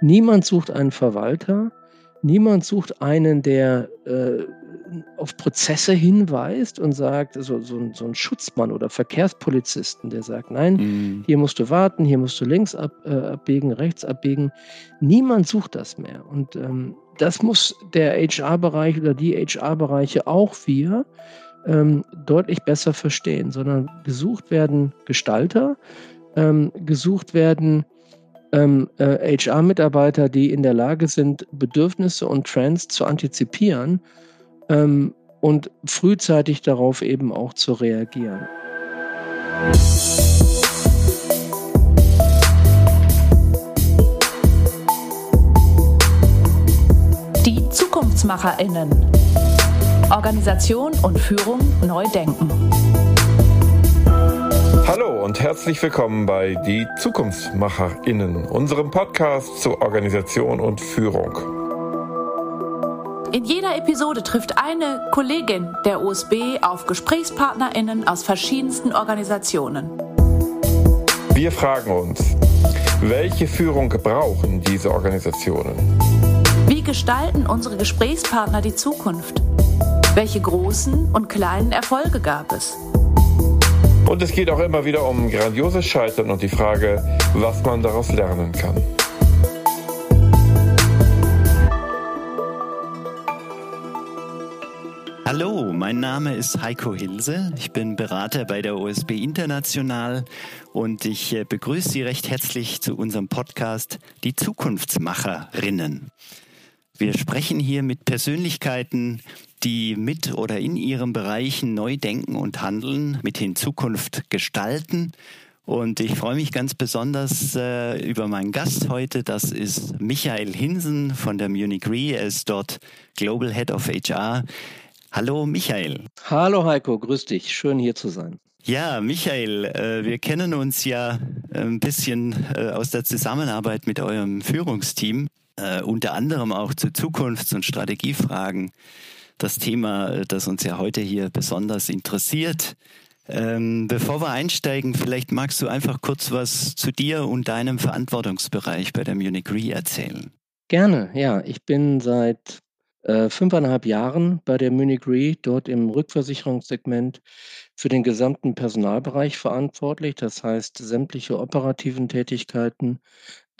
Niemand sucht einen Verwalter, niemand sucht einen, der äh, auf Prozesse hinweist und sagt, so, so, so ein Schutzmann oder Verkehrspolizisten, der sagt, nein, mhm. hier musst du warten, hier musst du links ab, äh, abbiegen, rechts abbiegen. Niemand sucht das mehr. Und ähm, das muss der HR-Bereich oder die HR-Bereiche auch wir ähm, deutlich besser verstehen, sondern gesucht werden Gestalter, ähm, gesucht werden ähm, äh, HR-Mitarbeiter, die in der Lage sind, Bedürfnisse und Trends zu antizipieren ähm, und frühzeitig darauf eben auch zu reagieren. Die ZukunftsmacherInnen. Organisation und Führung neu denken. Hallo und herzlich willkommen bei Die ZukunftsmacherInnen, unserem Podcast zur Organisation und Führung. In jeder Episode trifft eine Kollegin der USB auf GesprächspartnerInnen aus verschiedensten Organisationen. Wir fragen uns, welche Führung brauchen diese Organisationen? Wie gestalten unsere Gesprächspartner die Zukunft? Welche großen und kleinen Erfolge gab es? Und es geht auch immer wieder um grandioses Scheitern und die Frage, was man daraus lernen kann. Hallo, mein Name ist Heiko Hilse. Ich bin Berater bei der OSB International und ich äh, begrüße Sie recht herzlich zu unserem Podcast Die Zukunftsmacherinnen. Wir sprechen hier mit Persönlichkeiten, die mit oder in ihren Bereichen neu denken und handeln, mit in Zukunft gestalten. Und ich freue mich ganz besonders äh, über meinen Gast heute. Das ist Michael Hinsen von der Munich Re. Er ist dort Global Head of HR. Hallo Michael. Hallo Heiko, grüß dich. Schön hier zu sein. Ja, Michael, äh, wir kennen uns ja ein bisschen äh, aus der Zusammenarbeit mit eurem Führungsteam, äh, unter anderem auch zu Zukunfts- und Strategiefragen das Thema, das uns ja heute hier besonders interessiert. Ähm, bevor wir einsteigen, vielleicht magst du einfach kurz was zu dir und deinem Verantwortungsbereich bei der Munich Re erzählen. Gerne, ja. Ich bin seit äh, fünfeinhalb Jahren bei der Munich Re, dort im Rückversicherungssegment für den gesamten Personalbereich verantwortlich. Das heißt, sämtliche operativen Tätigkeiten,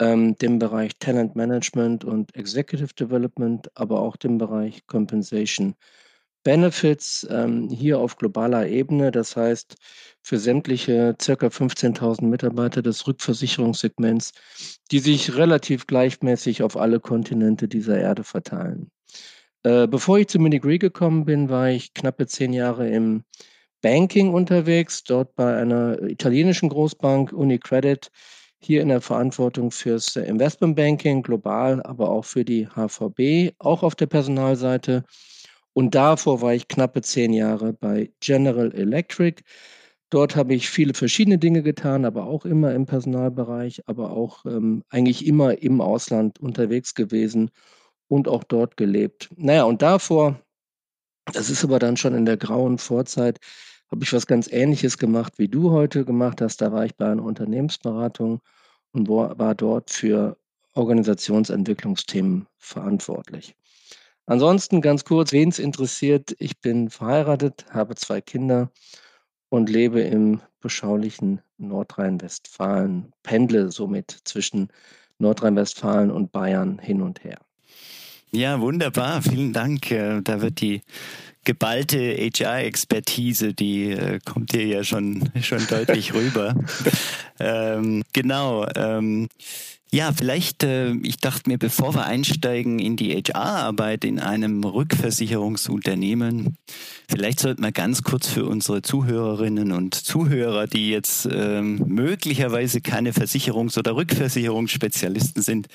ähm, dem Bereich Talent Management und Executive Development, aber auch dem Bereich Compensation Benefits ähm, hier auf globaler Ebene. Das heißt, für sämtliche circa 15.000 Mitarbeiter des Rückversicherungssegments, die sich relativ gleichmäßig auf alle Kontinente dieser Erde verteilen. Äh, bevor ich zu Minigree gekommen bin, war ich knappe zehn Jahre im Banking unterwegs, dort bei einer italienischen Großbank UniCredit hier in der Verantwortung fürs Investmentbanking global, aber auch für die HVB, auch auf der Personalseite. Und davor war ich knappe zehn Jahre bei General Electric. Dort habe ich viele verschiedene Dinge getan, aber auch immer im Personalbereich, aber auch ähm, eigentlich immer im Ausland unterwegs gewesen und auch dort gelebt. Naja, und davor, das ist aber dann schon in der grauen Vorzeit, habe ich was ganz Ähnliches gemacht, wie du heute gemacht hast. Da war ich bei einer Unternehmensberatung und war dort für Organisationsentwicklungsthemen verantwortlich. Ansonsten ganz kurz, wen es interessiert, ich bin verheiratet, habe zwei Kinder und lebe im beschaulichen Nordrhein-Westfalen, pendle somit zwischen Nordrhein-Westfalen und Bayern hin und her. Ja, wunderbar. Vielen Dank. Äh, da wird die geballte HR-Expertise, die äh, kommt hier ja schon, schon deutlich rüber. ähm, genau. Ähm, ja, vielleicht, äh, ich dachte mir, bevor wir einsteigen in die HR-Arbeit in einem Rückversicherungsunternehmen, vielleicht sollten wir ganz kurz für unsere Zuhörerinnen und Zuhörer, die jetzt ähm, möglicherweise keine Versicherungs- oder Rückversicherungsspezialisten sind,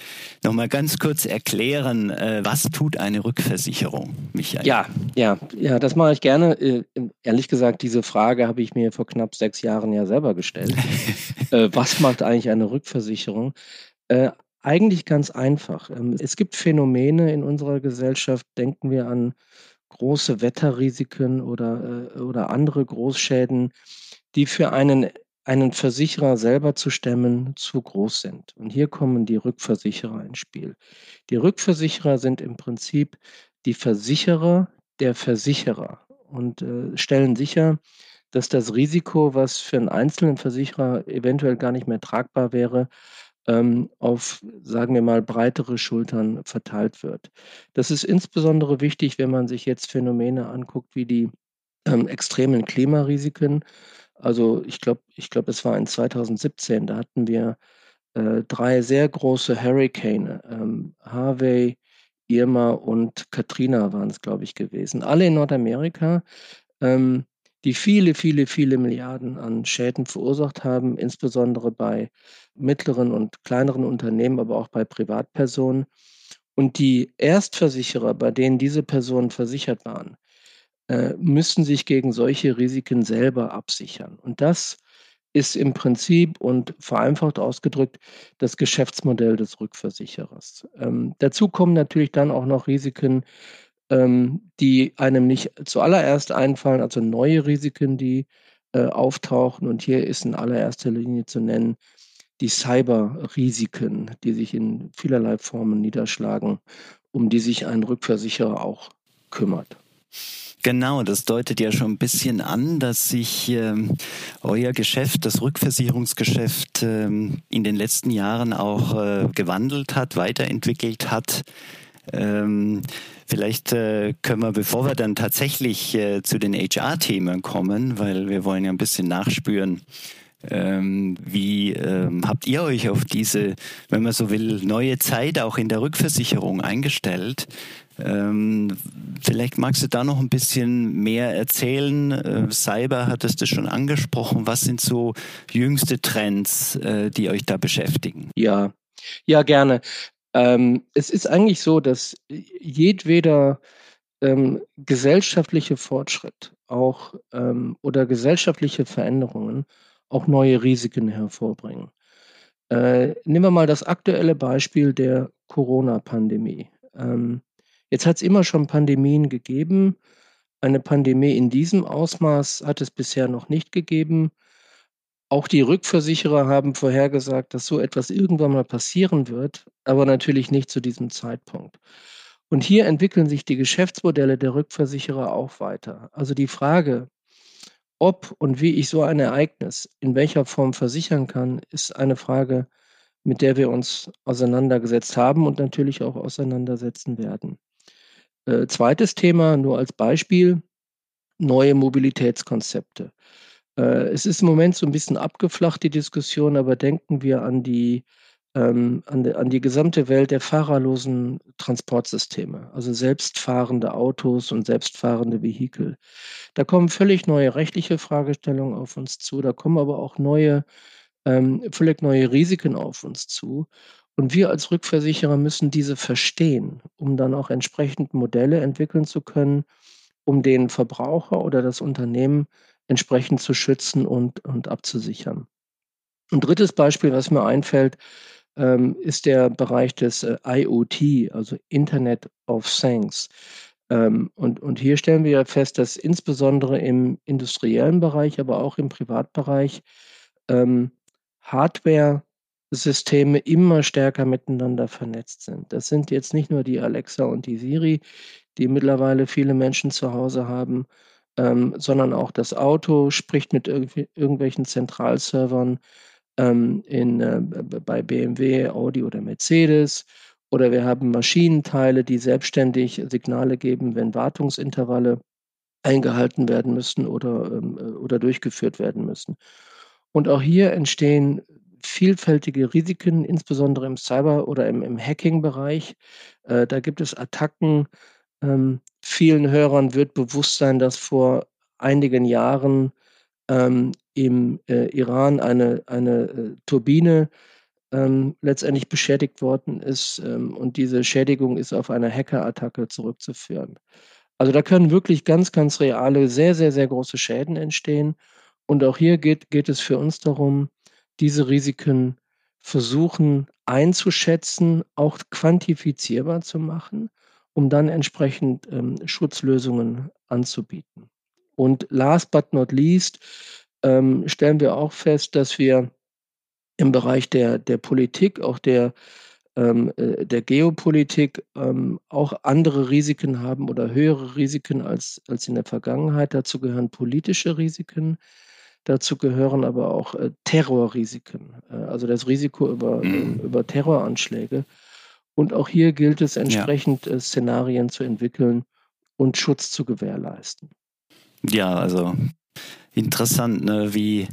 nochmal ganz kurz erklären, äh, was tut eine Rückversicherung, Michael? Ja, ja, ja, das mache ich gerne. Äh, ehrlich gesagt, diese Frage habe ich mir vor knapp sechs Jahren ja selber gestellt. äh, was macht eigentlich eine Rückversicherung? Äh, eigentlich ganz einfach. Ähm, es gibt Phänomene in unserer Gesellschaft, denken wir an große Wetterrisiken oder, äh, oder andere Großschäden, die für einen einen Versicherer selber zu stemmen, zu groß sind. Und hier kommen die Rückversicherer ins Spiel. Die Rückversicherer sind im Prinzip die Versicherer der Versicherer und äh, stellen sicher, dass das Risiko, was für einen einzelnen Versicherer eventuell gar nicht mehr tragbar wäre, ähm, auf, sagen wir mal, breitere Schultern verteilt wird. Das ist insbesondere wichtig, wenn man sich jetzt Phänomene anguckt wie die ähm, extremen Klimarisiken. Also ich glaube, ich glaube, es war in 2017, da hatten wir äh, drei sehr große Hurricane, ähm, Harvey, Irma und Katrina waren es, glaube ich, gewesen. Alle in Nordamerika, ähm, die viele, viele, viele Milliarden an Schäden verursacht haben, insbesondere bei mittleren und kleineren Unternehmen, aber auch bei Privatpersonen. Und die Erstversicherer, bei denen diese Personen versichert waren, äh, müssen sich gegen solche Risiken selber absichern. Und das ist im Prinzip und vereinfacht ausgedrückt das Geschäftsmodell des Rückversicherers. Ähm, dazu kommen natürlich dann auch noch Risiken, ähm, die einem nicht zuallererst einfallen, also neue Risiken, die äh, auftauchen. Und hier ist in allererster Linie zu nennen die Cyber-Risiken, die sich in vielerlei Formen niederschlagen, um die sich ein Rückversicherer auch kümmert. Genau, das deutet ja schon ein bisschen an, dass sich ähm, euer Geschäft, das Rückversicherungsgeschäft, ähm, in den letzten Jahren auch äh, gewandelt hat, weiterentwickelt hat. Ähm, vielleicht äh, können wir, bevor wir dann tatsächlich äh, zu den HR-Themen kommen, weil wir wollen ja ein bisschen nachspüren, ähm, wie ähm, habt ihr euch auf diese, wenn man so will, neue Zeit auch in der Rückversicherung eingestellt? Ähm, vielleicht magst du da noch ein bisschen mehr erzählen. Äh, Cyber hattest du schon angesprochen. Was sind so jüngste Trends, äh, die euch da beschäftigen? Ja, ja, gerne. Ähm, es ist eigentlich so, dass jedweder ähm, gesellschaftliche Fortschritt auch ähm, oder gesellschaftliche Veränderungen auch neue Risiken hervorbringen. Äh, nehmen wir mal das aktuelle Beispiel der Corona-Pandemie. Ähm, jetzt hat es immer schon Pandemien gegeben. Eine Pandemie in diesem Ausmaß hat es bisher noch nicht gegeben. Auch die Rückversicherer haben vorhergesagt, dass so etwas irgendwann mal passieren wird, aber natürlich nicht zu diesem Zeitpunkt. Und hier entwickeln sich die Geschäftsmodelle der Rückversicherer auch weiter. Also die Frage, ob und wie ich so ein Ereignis in welcher Form versichern kann, ist eine Frage, mit der wir uns auseinandergesetzt haben und natürlich auch auseinandersetzen werden. Äh, zweites Thema, nur als Beispiel, neue Mobilitätskonzepte. Äh, es ist im Moment so ein bisschen abgeflacht, die Diskussion, aber denken wir an die ähm, an, die, an die gesamte Welt der fahrerlosen Transportsysteme, also selbstfahrende Autos und selbstfahrende Vehikel. Da kommen völlig neue rechtliche Fragestellungen auf uns zu, da kommen aber auch neue, ähm, völlig neue Risiken auf uns zu. Und wir als Rückversicherer müssen diese verstehen, um dann auch entsprechend Modelle entwickeln zu können, um den Verbraucher oder das Unternehmen entsprechend zu schützen und, und abzusichern. Ein drittes Beispiel, was mir einfällt, ähm, ist der Bereich des äh, IoT, also Internet of Things. Ähm, und, und hier stellen wir fest, dass insbesondere im industriellen Bereich, aber auch im Privatbereich ähm, Hardware-Systeme immer stärker miteinander vernetzt sind. Das sind jetzt nicht nur die Alexa und die Siri, die mittlerweile viele Menschen zu Hause haben, ähm, sondern auch das Auto spricht mit irg irgendwelchen Zentralservern ähm, in, äh, bei BMW, Audi oder Mercedes. Oder wir haben Maschinenteile, die selbstständig Signale geben, wenn Wartungsintervalle eingehalten werden müssen oder, ähm, äh, oder durchgeführt werden müssen. Und auch hier entstehen vielfältige Risiken, insbesondere im Cyber- oder im, im Hacking-Bereich. Äh, da gibt es Attacken. Ähm, vielen Hörern wird bewusst sein, dass vor einigen Jahren ähm, im äh, Iran eine, eine äh, Turbine ähm, letztendlich beschädigt worden ist. Ähm, und diese Schädigung ist auf eine Hackerattacke zurückzuführen. Also da können wirklich ganz, ganz reale, sehr, sehr, sehr große Schäden entstehen. Und auch hier geht, geht es für uns darum, diese Risiken versuchen einzuschätzen, auch quantifizierbar zu machen, um dann entsprechend ähm, Schutzlösungen anzubieten. Und last but not least, ähm, stellen wir auch fest, dass wir im Bereich der der Politik, auch der ähm, äh, der Geopolitik, ähm, auch andere Risiken haben oder höhere Risiken als als in der Vergangenheit. Dazu gehören politische Risiken, dazu gehören aber auch, äh, Terrorrisiken, äh, also das Risiko über Mhm. über Terroranschläge. Und auch hier gilt es Ja. entsprechend, äh, Szenarien zu entwickeln und Schutz zu gewährleisten. Ja, also interessant, ne, wie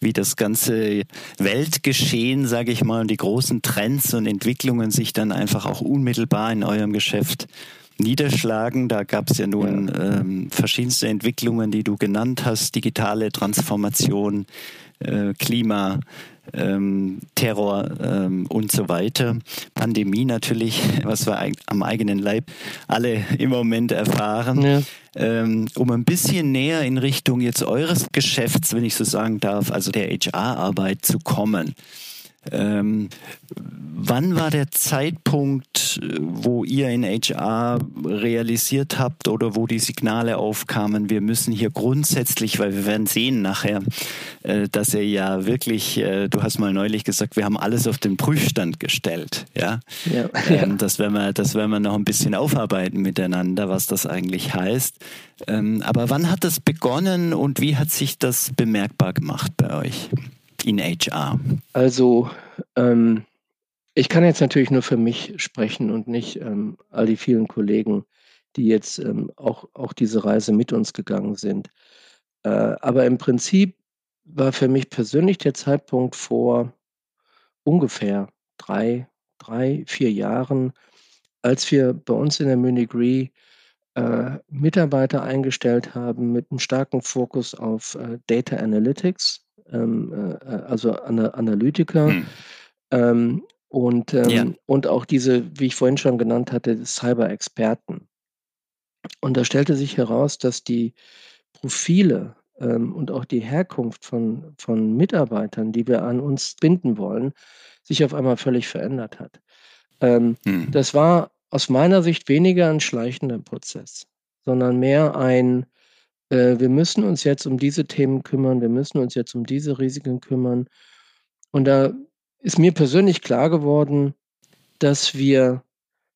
wie das ganze Weltgeschehen, sage ich mal, und die großen Trends und Entwicklungen sich dann einfach auch unmittelbar in eurem Geschäft niederschlagen. Da gab es ja nun ähm, verschiedenste Entwicklungen, die du genannt hast, digitale Transformation, äh, Klima, ähm, Terror ähm, und so weiter. Pandemie natürlich, was wir am eigenen Leib alle im Moment erfahren. Ja. Ähm, um ein bisschen näher in Richtung jetzt eures Geschäfts, wenn ich so sagen darf, also der HR-Arbeit zu kommen. Ähm, wann war der Zeitpunkt, wo ihr in HR realisiert habt oder wo die Signale aufkamen, wir müssen hier grundsätzlich, weil wir werden sehen nachher, äh, dass ihr ja wirklich, äh, du hast mal neulich gesagt, wir haben alles auf den Prüfstand gestellt, ja. Ja. Ähm, das werden wir, das werden wir noch ein bisschen aufarbeiten miteinander, was das eigentlich heißt. Ähm, aber wann hat das begonnen und wie hat sich das bemerkbar gemacht bei euch in HR? Also, ähm, ich kann jetzt natürlich nur für mich sprechen und nicht, ähm, all die vielen Kollegen, die jetzt, ähm, auch auch diese Reise mit uns gegangen sind. Äh, aber im Prinzip war für mich persönlich der Zeitpunkt vor ungefähr drei, drei, 4 Jahren, als wir bei uns in der Munich Re, äh, Mitarbeiter eingestellt haben mit 'nem starken Fokus auf, äh, Data Analytics, ähm, äh, äh, also Ana Analytiker. Hm. Ähm, und, Ja. ähm und auch diese, wie ich vorhin schon genannt hatte, Cyber-Experten. Und da stellte sich heraus, dass die Profile, ähm, und auch die Herkunft von von Mitarbeitern, die wir an uns binden wollen, sich auf einmal völlig verändert hat. Ähm, Hm. das war aus meiner Sicht weniger 'n schleichender Prozess, sondern mehr ein, äh, wir müssen uns jetzt um diese Themen kümmern, wir müssen uns jetzt um diese Risiken kümmern. Und da ist mir persönlich klar geworden, dass wir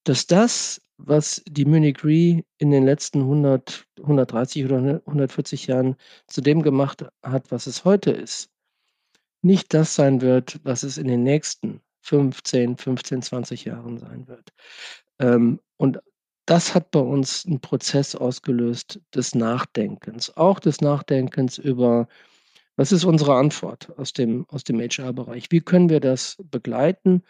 dass das, was die Munich Re in den letzten 100, 130 oder ne 140 Jahren zu dem gemacht hat, was es heute ist, nicht das sein wird, was es in den nächsten 15, 15, 20 Jahren sein wird. Ähm, und das hat bei uns 'n Prozess ausgelöst des Nachdenkens, auch des Nachdenkens über: Was ist unsere Antwort aus dem aus dem HR-Bereich? Wie können wir das begleiten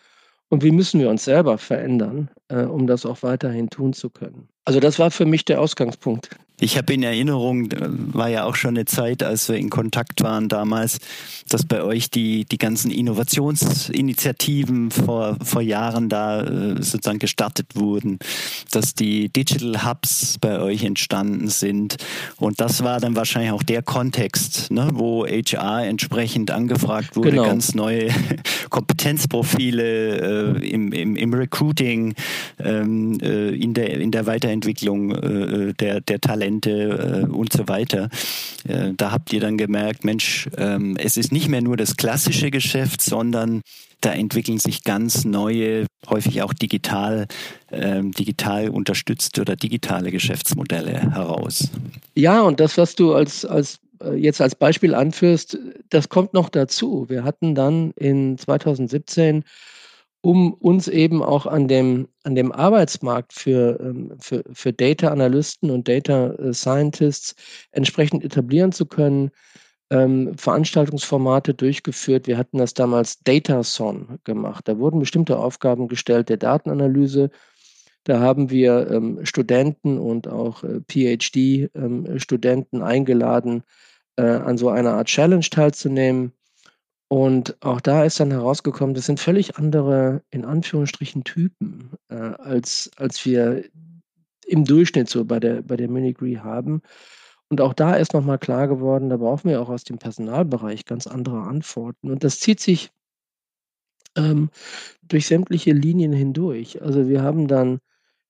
und wie müssen wir uns selber verändern, äh, um das auch weiterhin tun zu können? Also, das war für mich der Ausgangspunkt. Ich habe in Erinnerung, war ja auch schon eine Zeit, als wir in Kontakt waren damals, dass bei euch die, die ganzen Innovationsinitiativen vor, vor Jahren da äh, sozusagen gestartet wurden, dass die Digital Hubs bei euch entstanden sind. Und das war dann wahrscheinlich auch der Kontext, ne, wo HR entsprechend angefragt wurde, Genau. ganz neue Kompetenzprofile äh, im, im, im Recruiting, ähm, äh, in, der, in der Weiterentwicklung äh, der, der Talente äh, und so weiter. Äh, da habt ihr dann gemerkt, Mensch, ähm, es ist nicht mehr nur das klassische Geschäft, sondern da entwickeln sich ganz neue, häufig auch digital, ähm, digital unterstützte oder digitale Geschäftsmodelle heraus. Ja, und das, was du als als äh, jetzt als Beispiel anführst, das kommt noch dazu. Wir hatten dann in 2017, um uns eben auch an dem an dem Arbeitsmarkt für, ähm, für für Data Analysten und Data, äh, Scientists entsprechend etablieren zu können, ähm, Veranstaltungsformate durchgeführt. Wir hatten das damals Datathon gemacht. Da wurden bestimmte Aufgaben gestellt der Datenanalyse. Da haben wir, ähm, Studenten und auch, äh, PhD, ähm, eingeladen, äh, an so einer Art Challenge teilzunehmen. Und auch da ist dann herausgekommen, das sind völlig andere, in Anführungsstrichen, Typen, äh, als als wir im Durchschnitt so bei der bei der Munich Re haben. Und auch da ist noch mal klar geworden, da brauchen wir auch aus dem Personalbereich ganz andere Antworten. Und das zieht sich ähm, durch sämtliche Linien hindurch. Also, wir haben dann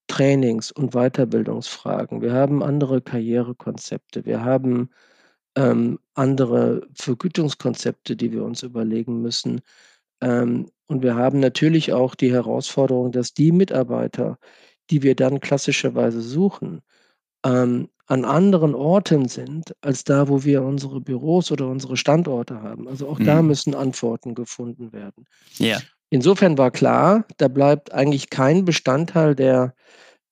Trainings und Weiterbildungsfragen. Wir haben andere Karrierekonzepte. Wir haben ähm, andere Vergütungskonzepte, die wir uns überlegen müssen. Ähm, und wir haben natürlich auch die Herausforderung, dass die Mitarbeiter, die wir dann klassischerweise suchen, ähm, an anderen Orten sind als da, wo wir unsere Büros oder unsere Standorte haben. Also auch da Mhm. müssen Antworten gefunden werden. Ja. Insofern war klar, da bleibt eigentlich kein Bestandteil der,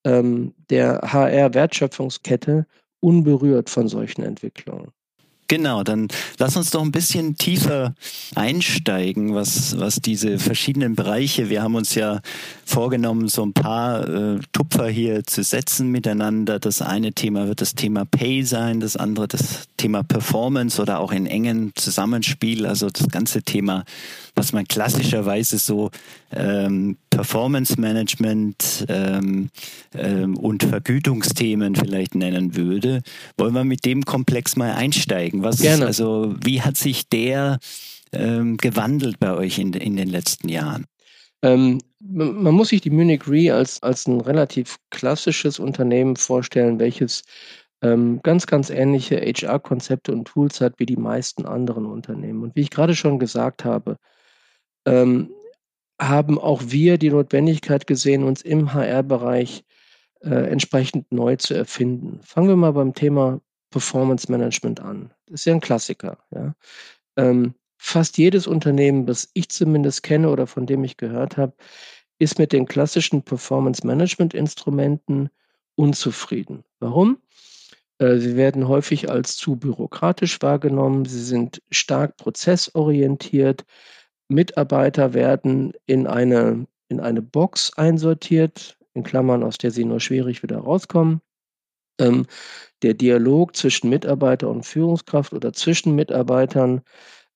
ähm, der HR-Wertschöpfungskette unberührt von solchen Entwicklungen. Genau, dann lass uns doch ein bisschen tiefer einsteigen, was, was diese verschiedenen Bereiche, wir haben uns ja vorgenommen, so ein paar äh, Tupfer hier zu setzen miteinander. Das eine Thema wird das Thema Pay sein, das andere das Thema Performance oder auch in engen Zusammenspiel, also das ganze Thema, was man klassischerweise so ähm, Performance Management ähm, ähm, und Vergütungsthemen vielleicht nennen würde. Wollen wir mit dem Komplex mal einsteigen? Was, Gerne. Also wie hat sich der ähm, gewandelt bei euch in, in den letzten Jahren? Ähm, man muss sich die Munich Re als, als ein relativ klassisches Unternehmen vorstellen, welches ähm, ganz, ganz ähnliche HR-Konzepte und Tools hat wie die meisten anderen Unternehmen. Und wie ich gerade schon gesagt habe, ähm, haben auch wir die Notwendigkeit gesehen, uns im HR-Bereich äh, entsprechend neu zu erfinden. Fangen wir mal beim Thema Performance Management an. Das ist ja ein Klassiker. Ja? Ähm, fast jedes Unternehmen, das ich zumindest kenne oder von dem ich gehört habe, ist mit den klassischen Performance Management Instrumenten unzufrieden. Warum? Äh, Sie werden häufig als zu bürokratisch wahrgenommen. Sie sind stark prozessorientiert. Mitarbeiter werden in eine, in eine Box einsortiert, in Klammern, aus der sie nur schwierig wieder rauskommen. Ähm, der Dialog zwischen Mitarbeiter und Führungskraft oder zwischen Mitarbeitern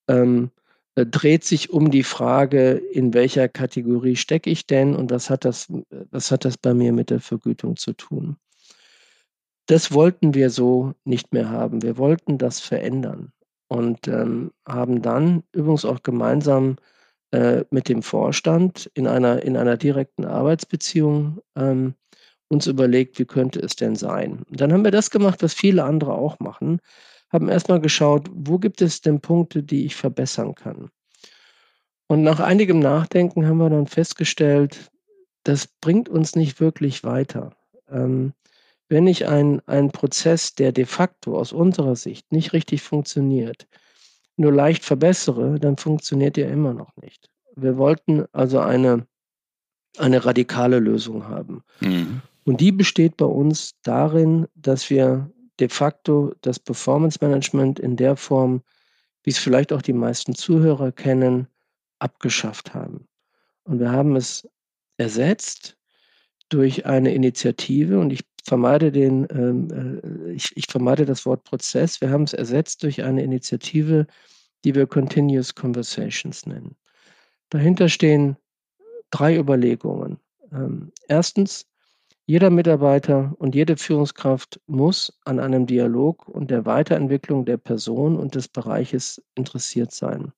ähm, äh, dreht sich um die Frage, in welcher Kategorie stecke ich denn und was hat das, was hat das bei mir mit der Vergütung zu tun? Das wollten wir so nicht mehr haben. Wir wollten das verändern und ähm, haben dann übrigens auch gemeinsam äh, mit dem Vorstand in einer, in einer direkten Arbeitsbeziehung ähm, uns überlegt, wie könnte es denn sein? Und dann haben wir das gemacht, was viele andere auch machen, haben erstmal geschaut, wo gibt es denn Punkte, die ich verbessern kann? Und nach einigem Nachdenken haben wir dann festgestellt, das bringt uns nicht wirklich weiter. Ähm, wenn ich einen, einen Prozess, der de facto aus unserer Sicht nicht richtig funktioniert, nur leicht verbessere, dann funktioniert er immer noch nicht. Wir wollten also eine, eine radikale Lösung haben. Mhm. Und die besteht bei uns darin, dass wir de facto das Performance Management in der Form, wie es vielleicht auch die meisten Zuhörer kennen, abgeschafft haben. Und wir haben es ersetzt durch eine Initiative und ich vermeide den, ähm, äh, ich, ich vermeide das Wort Prozess. Wir haben es ersetzt durch eine Initiative, die wir Continuous Conversations nennen. Dahinter stehen drei Überlegungen. Ähm, erstens, jeder Mitarbeiter und jede Führungskraft muss an einem Dialog und der Weiterentwicklung der Person und des Bereiches interessiert sein.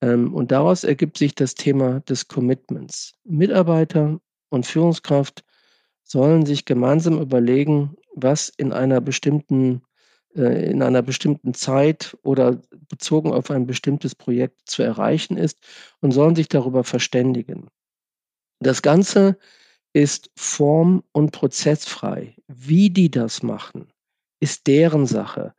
Ähm, und daraus ergibt sich das Thema des Commitments. Mitarbeiter und Führungskraft sollen sich gemeinsam überlegen, was in einer bestimmten äh, in einer bestimmten Zeit oder bezogen auf ein bestimmtes Projekt zu erreichen ist und sollen sich darüber verständigen. Das Ganze ist form- und prozessfrei. Wie die das machen, ist deren Sache.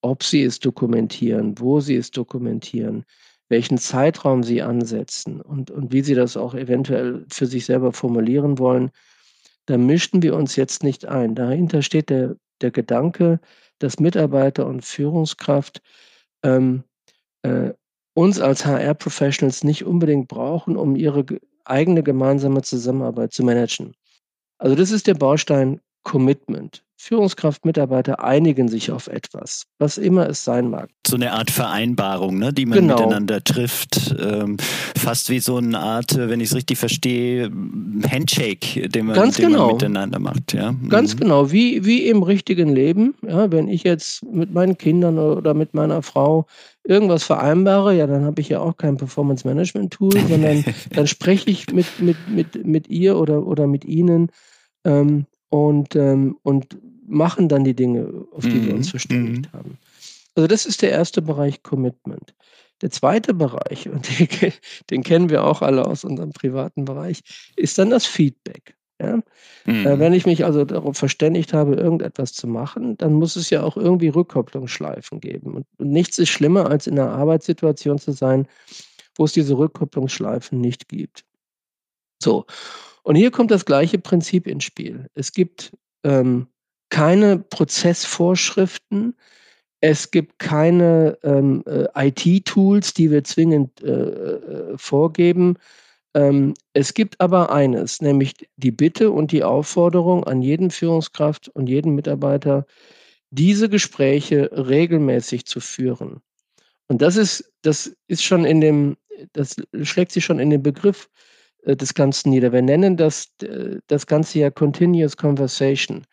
Ob sie es dokumentieren, wo sie es dokumentieren, welchen Zeitraum sie ansetzen und, und wie sie das auch eventuell für sich selber formulieren wollen, da mischen wir uns jetzt nicht ein. Dahinter steht der, der Gedanke, dass Mitarbeiter und Führungskraft ähm, äh, uns als HR-Professionals nicht unbedingt brauchen, um ihre ge- eigene gemeinsame Zusammenarbeit zu managen. Also das ist der Baustein Commitment. Führungskraft, Mitarbeiter einigen sich auf etwas, was immer es sein mag. So eine Art Vereinbarung, ne, die man Genau. miteinander trifft. Ähm, fast wie so eine Art, äh, wenn ich es richtig verstehe, Handshake, den man, Ganz den genau. man miteinander macht. Ja? Ganz Mhm. genau, wie, wie im richtigen Leben. Ja, wenn ich jetzt mit meinen Kindern oder mit meiner Frau irgendwas vereinbare, ja, dann habe ich ja auch kein Performance-Management-Tool, sondern dann spreche ich mit, mit, mit, mit ihr oder, oder mit ihnen ähm, und, ähm, und machen dann die Dinge, auf die wir Mhm, uns verständigt haben. Also das ist der erste Bereich Commitment. Der zweite Bereich, und den, den kennen wir auch alle aus unserem privaten Bereich, ist dann das Feedback. Ja? Äh, mhm. Äh, wenn ich mich also darauf verständigt habe, irgendetwas zu machen, dann muss es ja auch irgendwie Rückkopplungsschleifen geben. Und, und nichts ist schlimmer, als in einer Arbeitssituation zu sein, wo es diese Rückkopplungsschleifen nicht gibt. So, und hier kommt das gleiche Prinzip ins Spiel. Es gibt ähm, keine Prozessvorschriften, es gibt keine ähm, äh, IT-Tools, die wir zwingend äh, äh, vorgeben. Ähm, es gibt aber eines, nämlich die Bitte und die Aufforderung an jeden Führungskraft und jeden Mitarbeiter, diese Gespräche regelmäßig zu führen. Und das ist, das ist schon in dem, das schlägt sich schon in den Begriff äh, des Ganzen nieder. Wir nennen das, äh, das Ganze ja Continuous Conversation.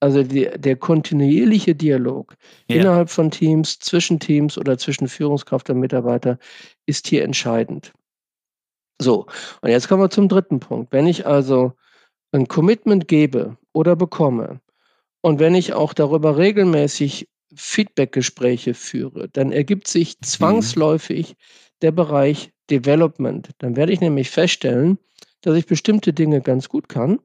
Also die, der kontinuierliche Dialog ja. innerhalb von Teams, zwischen Teams oder zwischen Führungskraft und Mitarbeiter ist hier entscheidend. So, und jetzt kommen wir zum dritten Punkt. Wenn ich also ein Commitment gebe oder bekomme und wenn ich auch darüber regelmäßig Feedbackgespräche führe, dann ergibt sich mhm. zwangsläufig der Bereich Development. Dann werde ich nämlich feststellen, dass ich bestimmte Dinge ganz gut kann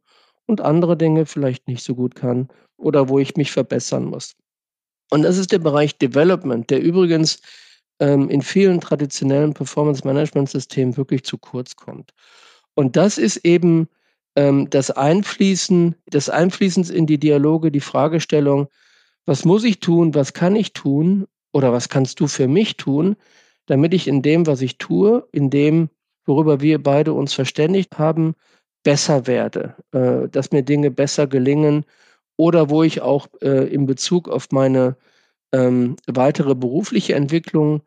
und andere Dinge vielleicht nicht so gut kann oder wo ich mich verbessern muss. Und das ist der Bereich Development, der übrigens ähm, in vielen traditionellen Performance-Management-Systemen wirklich zu kurz kommt. Und das ist eben ähm, das Einfließen, des Einfließens in die Dialoge, die Fragestellung, was muss ich tun, was kann ich tun oder was kannst du für mich tun, damit ich in dem, was ich tue, in dem, worüber wir beide uns verständigt haben, besser werde, äh, dass mir Dinge besser gelingen oder wo ich auch äh, in Bezug auf meine ähm, weitere berufliche Entwicklung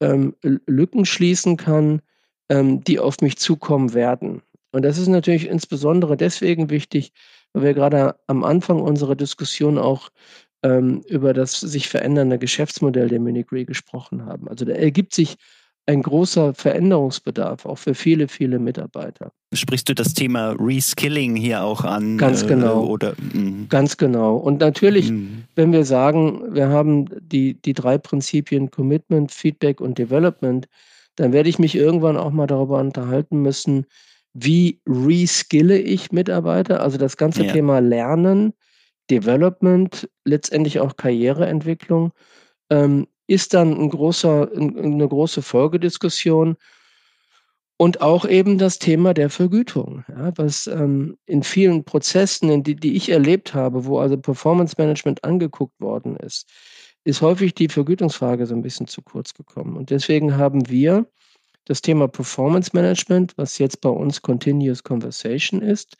ähm, Lücken schließen kann, ähm, die auf mich zukommen werden. Und das ist natürlich insbesondere deswegen wichtig, weil wir gerade am Anfang unserer Diskussion auch ähm, über das sich verändernde Geschäftsmodell der Minigree gesprochen haben. Also da ergibt sich ein großer Veränderungsbedarf, auch für viele, viele Mitarbeiter. Sprichst du das Thema Reskilling hier auch an? Ganz äh, genau. Äh, oder, mm. Ganz genau. Und natürlich, mm. wenn wir sagen, wir haben die, die drei Prinzipien Commitment, Feedback und Development, dann werde ich mich irgendwann auch mal darüber unterhalten müssen, wie reskille ich Mitarbeiter? Also das ganze ja. Thema Lernen, Development, letztendlich auch Karriereentwicklung. Ähm, ist dann ein großer, eine große Folgediskussion. Und auch eben das Thema der Vergütung, ja, was ähm, in vielen Prozessen, in die, die ich erlebt habe, wo also Performance Management angeguckt worden ist, ist häufig die Vergütungsfrage so ein bisschen zu kurz gekommen. Und deswegen haben wir das Thema Performance Management, was jetzt bei uns Continuous Conversation ist,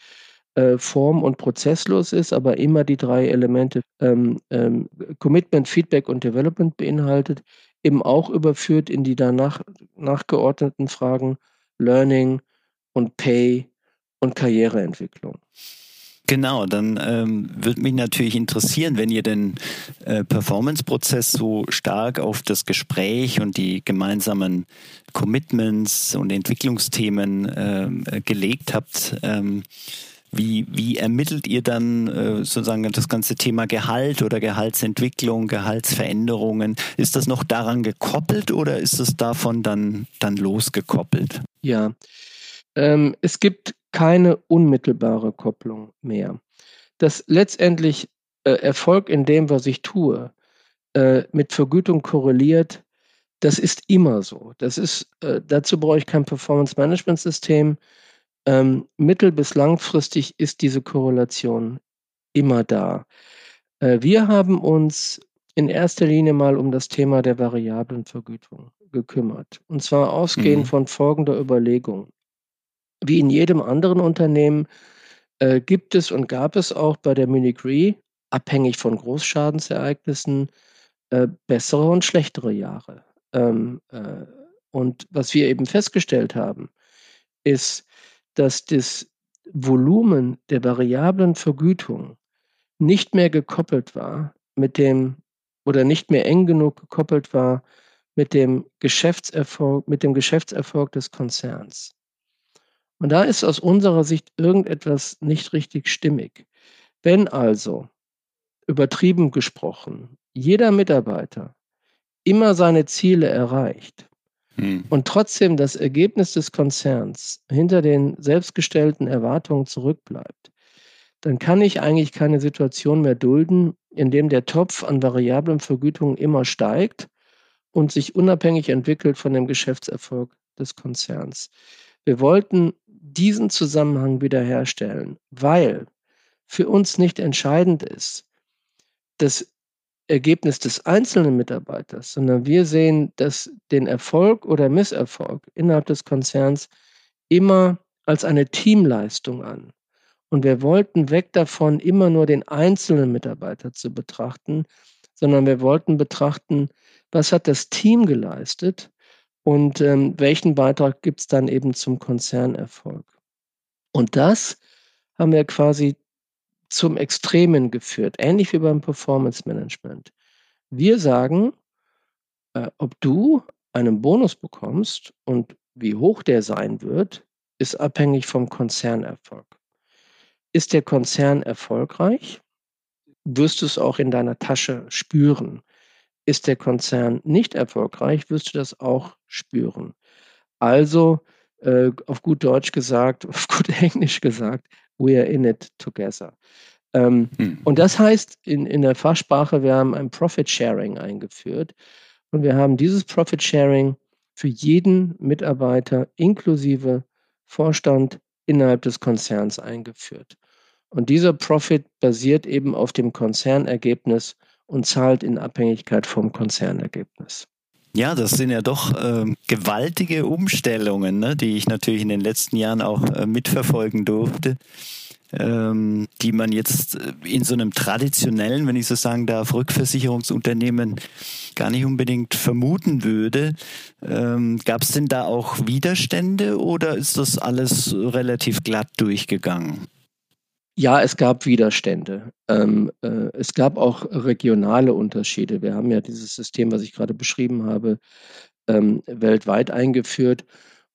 äh, form- und prozesslos ist, aber immer die drei Elemente ähm, ähm, Commitment, Feedback und Development beinhaltet, eben auch überführt in die danach nachgeordneten Fragen Learning und Pay und Karriereentwicklung. Genau, dann ähm, würde mich natürlich interessieren, wenn ihr den äh, Performance-Prozess so stark auf das Gespräch und die gemeinsamen Commitments und Entwicklungsthemen äh, gelegt habt. Ähm, wie, wie ermittelt ihr dann äh, sozusagen das ganze Thema Gehalt oder Gehaltsentwicklung, Gehaltsveränderungen? Ist das noch daran gekoppelt oder ist es davon dann, dann losgekoppelt? Ja, ähm, es gibt keine unmittelbare Kopplung mehr. Dass letztendlich äh, Erfolg in dem, was ich tue, äh, mit Vergütung korreliert, das ist immer so. Das ist, äh, dazu brauche ich kein Performance-Management-System ähm, mittel- bis langfristig ist diese Korrelation immer da. Äh, wir haben uns in erster Linie mal um das Thema der variablen Vergütung gekümmert. Und zwar ausgehend mhm. von folgender Überlegung. Wie in jedem anderen Unternehmen äh, gibt es und gab es auch bei der Munich Re, abhängig von Großschadensereignissen, äh, bessere und schlechtere Jahre. Ähm, äh, und was wir eben festgestellt haben, ist, dass das Volumen der variablen Vergütung nicht mehr gekoppelt war mit dem oder nicht mehr eng genug gekoppelt war mit dem Geschäftserfolg, mit dem Geschäftserfolg des Konzerns. Und da ist aus unserer Sicht irgendetwas nicht richtig stimmig. Wenn also, übertrieben gesprochen, jeder Mitarbeiter immer seine Ziele erreicht hm. und trotzdem das Ergebnis des Konzerns hinter den selbstgestellten Erwartungen zurückbleibt, dann kann ich eigentlich keine Situation mehr dulden, in dem der Topf an variablen Vergütungen immer steigt und sich unabhängig entwickelt von dem Geschäftserfolg des Konzerns. Wir wollten diesen Zusammenhang wiederherstellen, weil für uns nicht entscheidend ist das Ergebnis des einzelnen Mitarbeiters, sondern wir sehen dass den Erfolg oder Misserfolg innerhalb des Konzerns immer als eine Teamleistung an. Und wir wollten weg davon, immer nur den einzelnen Mitarbeiter zu betrachten, sondern wir wollten betrachten, was hat das Team geleistet und ähm, welchen Beitrag gibt es dann eben zum Konzernerfolg. Und das haben wir quasi zum Extremen geführt, ähnlich wie beim Performance Management. Wir sagen, äh, ob du einen Bonus bekommst und wie hoch der sein wird, ist abhängig vom Konzernerfolg. Ist der Konzern erfolgreich, wirst du es auch in deiner Tasche spüren. Ist der Konzern nicht erfolgreich, wirst du das auch spüren. Also äh, auf gut Deutsch gesagt, auf gut Englisch gesagt, we are in it together. Ähm, hm. Und das heißt in, in der Fachsprache, wir haben ein Profit Sharing eingeführt und wir haben dieses Profit Sharing für jeden Mitarbeiter inklusive Vorstand innerhalb des Konzerns eingeführt. Und dieser Profit basiert eben auf dem Konzernergebnis und zahlt in Abhängigkeit vom Konzernergebnis. Ja, das sind ja doch äh, gewaltige Umstellungen, ne, die ich natürlich in den letzten Jahren auch äh, mitverfolgen durfte ähm, die man jetzt äh, in so einem traditionellen, wenn ich so sagen darf, Rückversicherungsunternehmen gar nicht unbedingt vermuten würde. Ähm, Gab es denn da auch Widerstände oder ist das alles relativ glatt durchgegangen? Ja, es gab Widerstände. Ähm, äh, es gab auch regionale Unterschiede. Wir haben ja dieses System, was ich gerade beschrieben habe, ähm, weltweit eingeführt.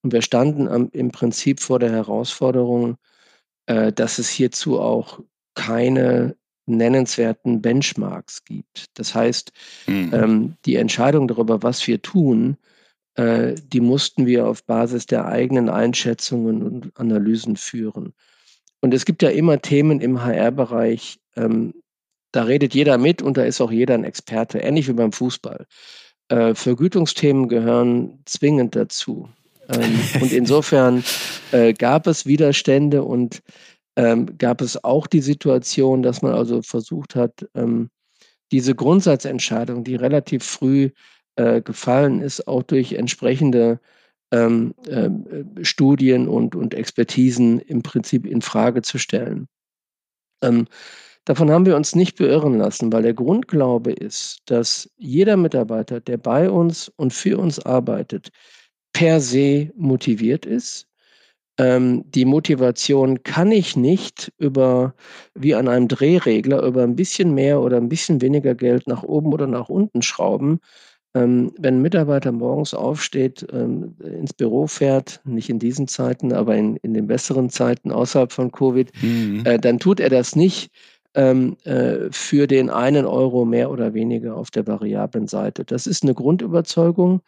Und wir standen am, im Prinzip vor der Herausforderung, äh, dass es hierzu auch keine nennenswerten Benchmarks gibt. Das heißt, mhm. ähm, die Entscheidung darüber, was wir tun, äh, die mussten wir auf Basis der eigenen Einschätzungen und Analysen führen. Und es gibt ja immer Themen im HR-Bereich, ähm, da redet jeder mit und da ist auch jeder ein Experte, ähnlich wie beim Fußball. Äh, Vergütungsthemen gehören zwingend dazu. Ähm, und insofern äh, gab es Widerstände und ähm, gab es auch die Situation, dass man also versucht hat, ähm, diese Grundsatzentscheidung, die relativ früh äh, gefallen ist, auch durch entsprechende ähm, äh, Studien und, und Expertisen im Prinzip in Frage zu stellen. Ähm, davon haben wir uns nicht beirren lassen, weil der Grundglaube ist, dass jeder Mitarbeiter, der bei uns und für uns arbeitet, per se motiviert ist. Ähm, die Motivation kann ich nicht über, wie an einem Drehregler, über ein bisschen mehr oder ein bisschen weniger Geld nach oben oder nach unten schrauben. Ähm, wenn ein Mitarbeiter morgens aufsteht, ähm, ins Büro fährt, nicht in diesen Zeiten, aber in, in den besseren Zeiten außerhalb von Covid, mhm. äh, dann tut er das nicht ähm, äh, für den einen Euro mehr oder weniger auf der variablen Seite. Das ist eine Grundüberzeugung.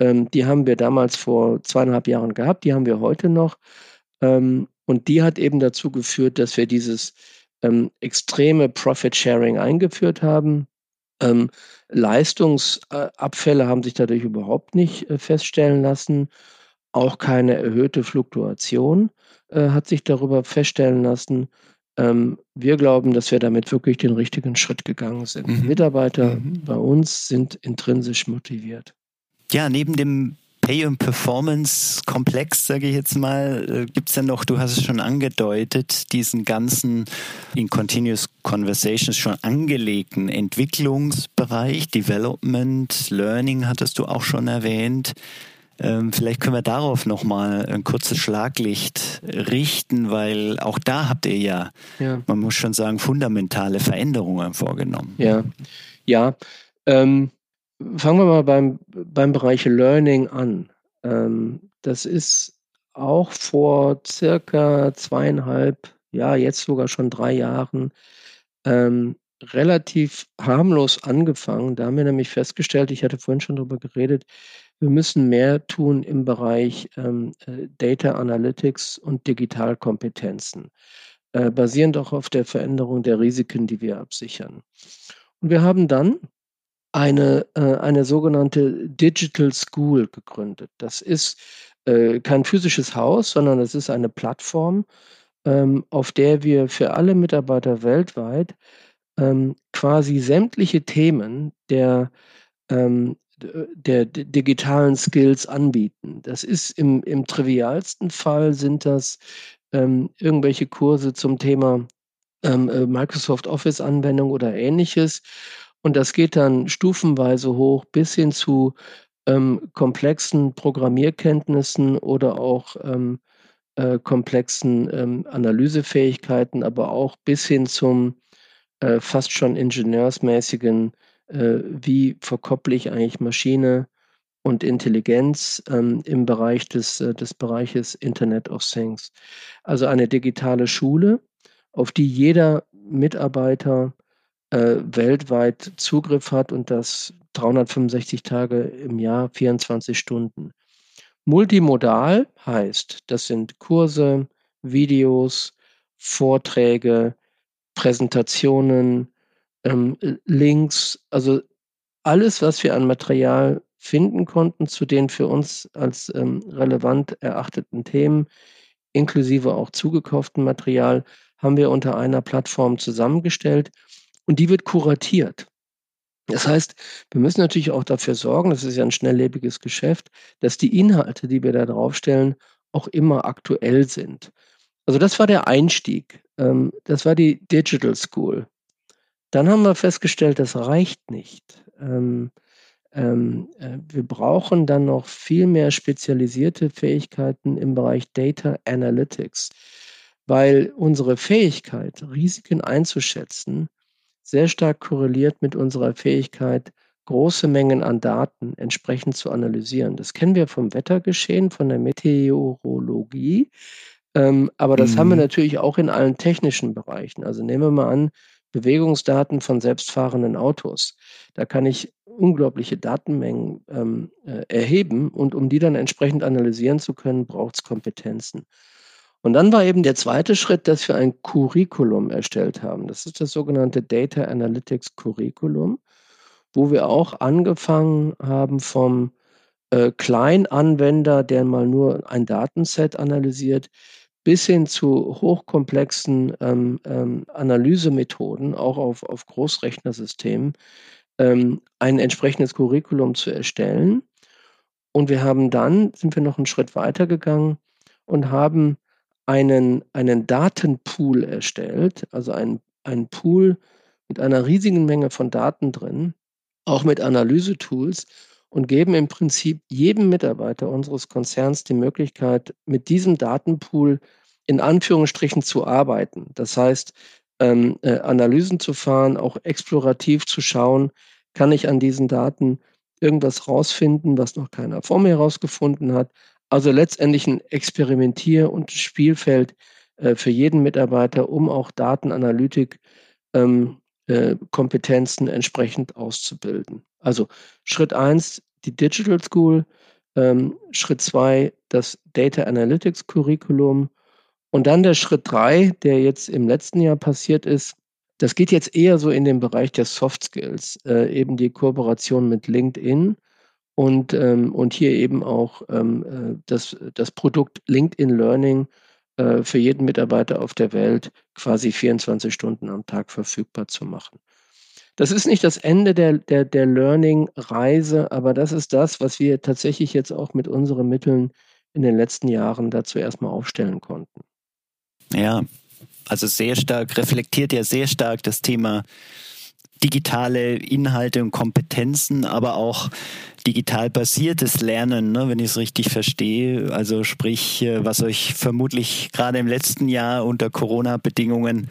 Die haben wir damals vor zweieinhalb Jahren gehabt, die haben wir heute noch. Und die hat eben dazu geführt, dass wir dieses extreme Profit Sharing eingeführt haben. Ähm, Leistungsabfälle haben sich dadurch überhaupt nicht äh, feststellen lassen. Auch keine erhöhte Fluktuation äh, hat sich darüber feststellen lassen. Ähm, wir glauben, dass wir damit wirklich den richtigen Schritt gegangen sind. Mhm. Mitarbeiter mhm. bei uns sind intrinsisch motiviert. Ja, neben dem Pay- und Performance-Komplex, sage ich jetzt mal, äh, gibt es ja noch, du hast es schon angedeutet, diesen ganzen in Continuous Conversations schon angelegten Entwicklungsbereich, Development, Learning hattest du auch schon erwähnt. Ähm, vielleicht können wir darauf nochmal ein kurzes Schlaglicht richten, weil auch da habt ihr ja, ja. man muss schon sagen, fundamentale Veränderungen vorgenommen. Ja, ja. Ähm Fangen wir mal beim, beim Bereich Learning an. Ähm, das ist auch vor circa zweieinhalb, ja, jetzt sogar schon drei Jahren ähm, relativ harmlos angefangen. Da haben wir nämlich festgestellt, ich hatte vorhin schon darüber geredet, wir müssen mehr tun im Bereich ähm, äh, Data Analytics und Digitalkompetenzen, äh, basierend auch auf der Veränderung der Risiken, die wir absichern. Und wir haben dann eine, äh, eine sogenannte Digital School gegründet. Das ist äh, kein physisches Haus, sondern es ist eine Plattform, ähm, auf der wir für alle Mitarbeiter weltweit ähm, quasi sämtliche Themen der, ähm, der, digitalen Skills anbieten. Das ist im, im trivialsten Fall sind das ähm, irgendwelche Kurse zum Thema ähm, äh, Microsoft Office-Anwendung oder ähnliches. Und das geht dann stufenweise hoch bis hin zu ähm, komplexen Programmierkenntnissen oder auch ähm, äh, komplexen ähm, Analysefähigkeiten, aber auch bis hin zum äh, fast schon ingenieursmäßigen, äh, wie verkopple ich eigentlich Maschine und Intelligenz ähm, im Bereich des, äh, des Bereiches Internet of Things. Also eine digitale Schule, auf die jeder Mitarbeiter äh, weltweit Zugriff hat und das 365 Tage im Jahr, 24 Stunden. Multimodal heißt, das sind Kurse, Videos, Vorträge, Präsentationen, ähm, Links, also alles, was wir an Material finden konnten zu den für uns als ähm, relevant erachteten Themen, inklusive auch zugekauften Material, haben wir unter einer Plattform zusammengestellt und die wird kuratiert. Das heißt, wir müssen natürlich auch dafür sorgen, das ist ja ein schnelllebiges Geschäft, dass die Inhalte, die wir da draufstellen, auch immer aktuell sind. Also das war der Einstieg. Ähm, das war die Digital School. Dann haben wir festgestellt, das reicht nicht. Ähm, ähm, äh, wir brauchen dann noch viel mehr spezialisierte Fähigkeiten im Bereich Data Analytics, weil unsere Fähigkeit, Risiken einzuschätzen, sehr stark korreliert mit unserer Fähigkeit, große Mengen an Daten entsprechend zu analysieren. Das kennen wir vom Wettergeschehen, von der Meteorologie. Ähm, aber das mhm. haben wir mhm. natürlich auch in allen technischen Bereichen. Also nehmen wir mal an, Bewegungsdaten von selbstfahrenden Autos. Da kann ich unglaubliche Datenmengen ähm, äh, erheben und um die dann entsprechend analysieren zu können, braucht es Kompetenzen. Und dann war eben der zweite Schritt, dass wir ein Curriculum erstellt haben. Das ist das sogenannte Data Analytics Curriculum, wo wir auch angefangen haben vom äh, Kleinanwender, der mal nur ein Datenset analysiert, bis hin zu hochkomplexen ähm, ähm, Analysemethoden, auch auf, auf Großrechnersystemen, ähm, ein entsprechendes Curriculum zu erstellen. Und wir haben dann, sind wir noch einen Schritt weiter gegangen und haben einen, einen Datenpool erstellt, also ein, Pool mit einer riesigen Menge von Daten drin, auch mit Analysetools und geben im Prinzip jedem Mitarbeiter unseres Konzerns die Möglichkeit, mit diesem Datenpool in Anführungsstrichen zu arbeiten. Das heißt, ähm, äh, Analysen zu fahren, auch explorativ zu schauen, kann ich an diesen Daten irgendwas rausfinden, was noch keiner vor mir herausgefunden hat. Also letztendlich ein Experimentier- und Spielfeld äh, für jeden Mitarbeiter, um auch Datenanalytik ähm, äh, Kompetenzen entsprechend auszubilden. Also Schritt eins die Digital School, ähm, Schritt zwei das Data Analytics Curriculum und dann der Schritt drei, der jetzt im letzten Jahr passiert ist. Das geht jetzt eher so in den Bereich der Soft Skills, äh, eben die Kooperation mit LinkedIn und, ähm, und hier eben auch ähm, äh, das, das Produkt LinkedIn Learning äh, für jeden Mitarbeiter auf der Welt quasi 24 Stunden am Tag verfügbar zu machen. Das ist nicht das Ende der, der, der Learning-Reise, aber das ist das, was wir tatsächlich jetzt auch mit unseren Mitteln in den letzten Jahren dazu erstmal aufstellen konnten. Ja, also sehr stark, reflektiert ja sehr stark das Thema digitale Inhalte und Kompetenzen, aber auch digital basiertes Lernen, ne, wenn ich es richtig verstehe. Also sprich, äh, was euch vermutlich gerade im letzten Jahr unter Corona-Bedingungen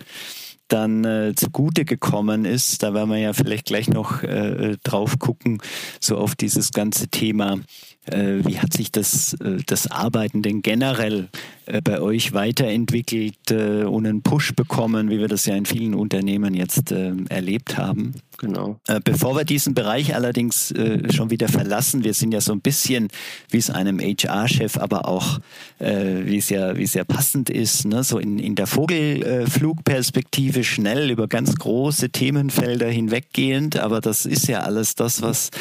dann äh, zugute gekommen ist. Da werden wir ja vielleicht gleich noch äh, drauf gucken, so auf dieses ganze Thema. Äh, wie hat sich das, äh, das Arbeiten denn generell äh, bei euch weiterentwickelt äh, und einen Push bekommen, wie wir das ja in vielen Unternehmen jetzt äh, erlebt haben. Genau. Äh, bevor wir diesen Bereich allerdings äh, schon wieder verlassen, wir sind ja so ein bisschen, wie es einem HR-Chef aber auch, äh, wie es ja, wie es ja passend ist, ne? so in, in der Vogelflugperspektive schnell über ganz große Themenfelder hinweggehend. Aber das ist ja alles das, was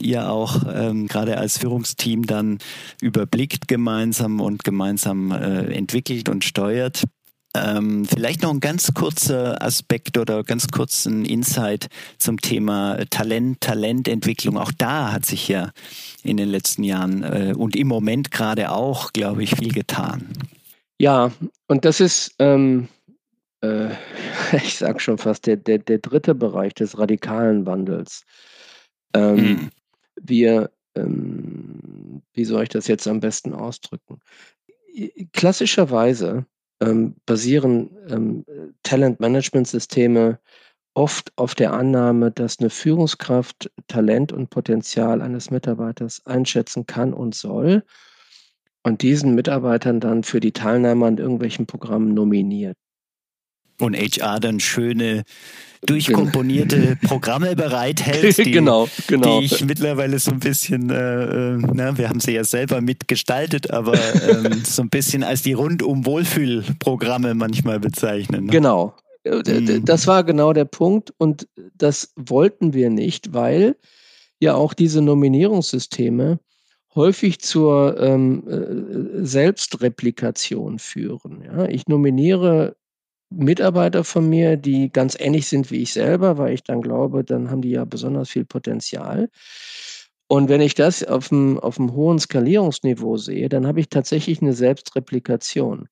ihr auch ähm, gerade als Führungsteam dann überblickt gemeinsam und gemeinsam äh, entwickelt und steuert. Ähm, vielleicht noch ein ganz kurzer Aspekt oder ganz kurzen Insight zum Thema Talent, Talententwicklung. Auch da hat sich ja in den letzten Jahren äh, und im Moment gerade auch, glaube ich, viel getan. Ja, und das ist, ähm, äh, ich sage schon fast, der, der, der dritte Bereich des radikalen Wandels. Ähm, hm. Wir, ähm, wie soll ich das jetzt am besten ausdrücken? Klassischerweise ähm, basieren ähm, Talent-Management-Systeme oft auf der Annahme, dass eine Führungskraft Talent und Potenzial eines Mitarbeiters einschätzen kann und soll und diesen Mitarbeitern dann für die Teilnahme an irgendwelchen Programmen nominiert. Und HR dann schöne durchkomponierte Programme bereithält, die, genau, genau. die ich mittlerweile so ein bisschen, äh, äh, na, wir haben sie ja selber mitgestaltet, aber ähm, so ein bisschen als die rundum Wohlfühlprogramme manchmal bezeichnen. Ne? Genau. Äh, mhm. Das war genau der Punkt und das wollten wir nicht, weil ja auch diese Nominierungssysteme häufig zur ähm, äh, Selbstreplikation führen. Ja? Ich nominiere Mitarbeiter von mir, die ganz ähnlich sind wie ich selber, weil ich dann glaube, dann haben die ja besonders viel Potenzial. Und wenn ich das auf einem, auf hohen Skalierungsniveau sehe, dann habe ich tatsächlich eine Selbstreplikation.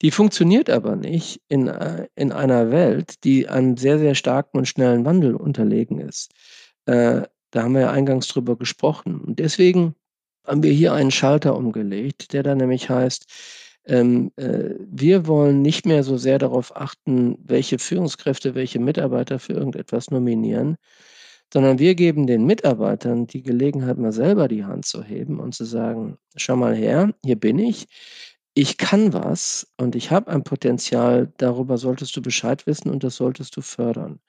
Die funktioniert aber nicht in, äh, in einer Welt, die einem sehr, sehr starken und schnellen Wandel unterlegen ist. Äh, da haben wir ja eingangs drüber gesprochen. Und deswegen haben wir hier einen Schalter umgelegt, der dann nämlich heißt, ähm, äh, wir wollen nicht mehr so sehr darauf achten, welche Führungskräfte, welche Mitarbeiter für irgendetwas nominieren, sondern wir geben den Mitarbeitern die Gelegenheit, mal selber die Hand zu heben und zu sagen, schau mal her, hier bin ich, ich kann was und ich habe ein Potenzial, darüber solltest du Bescheid wissen und das solltest du fördern.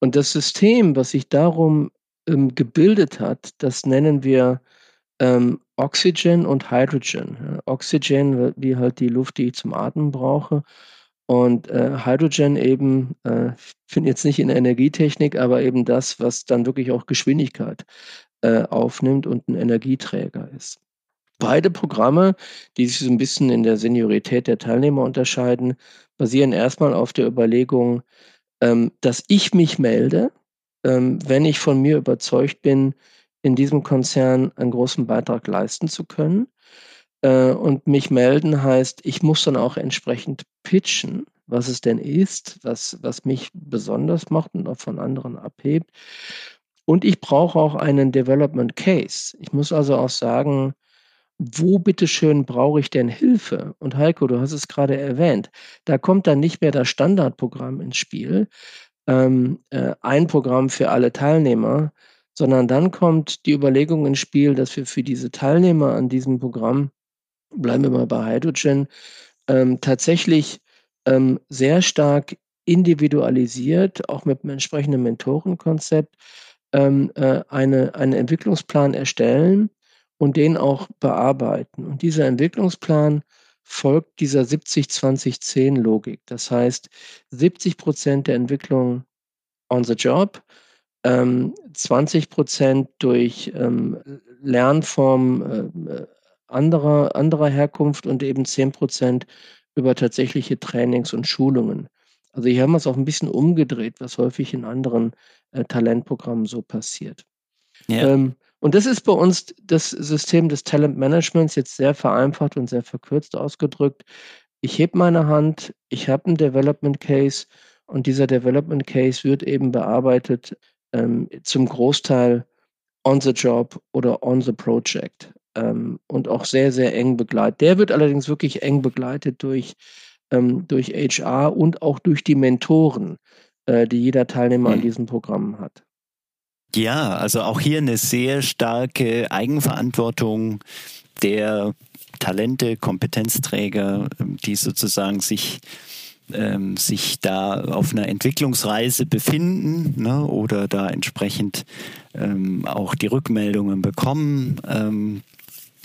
Und das System, was sich darum ähm, gebildet hat, das nennen wir ähm, Oxygen und Hydrogen. Oxygen wie halt die Luft, die ich zum Atmen brauche. Und äh, Hydrogen eben, äh, bin jetzt nicht in der Energietechnik, aber eben das, was dann wirklich auch Geschwindigkeit äh, aufnimmt und ein Energieträger ist. Beide Programme, die sich so ein bisschen in der Seniorität der Teilnehmer unterscheiden, basieren erstmal auf der Überlegung, ähm, dass ich mich melde, ähm, wenn ich von mir überzeugt bin, in diesem Konzern einen großen Beitrag leisten zu können. Äh, und mich melden heißt, ich muss dann auch entsprechend pitchen, was es denn ist, was, was mich besonders macht und auch von anderen abhebt. Und ich brauche auch einen Development Case. Ich muss also auch sagen, wo bitteschön brauche ich denn Hilfe? Und Heiko, du hast es gerade erwähnt, da kommt dann nicht mehr das Standardprogramm ins Spiel, ähm, äh, ein Programm für alle Teilnehmer, sondern dann kommt die Überlegung ins Spiel, dass wir für diese Teilnehmer an diesem Programm, bleiben wir mal bei Hydrogen, ähm, tatsächlich ähm, sehr stark individualisiert, auch mit einem entsprechenden Mentorenkonzept, ähm, äh, eine, einen Entwicklungsplan erstellen und den auch bearbeiten. Und dieser Entwicklungsplan folgt dieser 70-20-10-Logik. Das heißt, 70 Prozent der Entwicklung on the job, ähm, 20 Prozent durch ähm, Lernformen äh, anderer, anderer Herkunft und eben 10 Prozent über tatsächliche Trainings und Schulungen. Also hier haben wir es auch ein bisschen umgedreht, was häufig in anderen äh, Talentprogrammen so passiert. Ja. Ähm, und das ist bei uns das System des Talentmanagements jetzt sehr vereinfacht und sehr verkürzt ausgedrückt. Ich hebe meine Hand, ich habe einen Development Case und dieser Development Case wird eben bearbeitet ähm, zum Großteil on the job oder on the project ähm, und auch sehr, sehr eng begleitet. Der wird allerdings wirklich eng begleitet durch, ähm, durch HR und auch durch die Mentoren, äh, die jeder Teilnehmer mhm. an diesem Programm hat. Ja, also auch hier eine sehr starke Eigenverantwortung der Talente, Kompetenzträger, ähm, die sozusagen sich ähm, sich da auf einer Entwicklungsreise befinden ne, oder da entsprechend ähm, auch die Rückmeldungen bekommen. Ähm,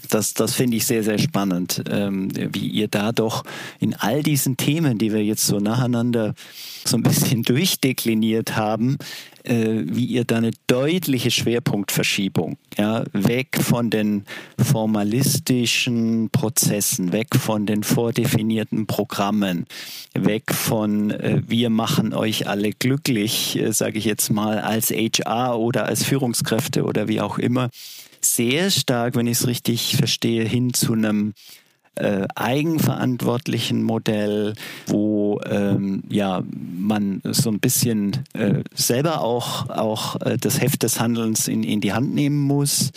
das, das finde ich sehr, sehr spannend, ähm, wie ihr da doch in all diesen Themen, die wir jetzt so nacheinander so ein bisschen durchdekliniert haben, äh, wie ihr da eine deutliche Schwerpunktverschiebung, ja, weg von den formalistischen Prozessen, weg von den vordefinierten Programmen, weg von äh, wir machen euch alle glücklich, äh, sage ich jetzt mal, als HR oder als Führungskräfte oder wie auch immer, sehr stark, wenn ich es richtig verstehe, hin zu einem äh, eigenverantwortlichen Modell, wo ähm, ja man so ein bisschen äh, selber auch auch äh, das Heft des Handelns in, in die Hand nehmen muss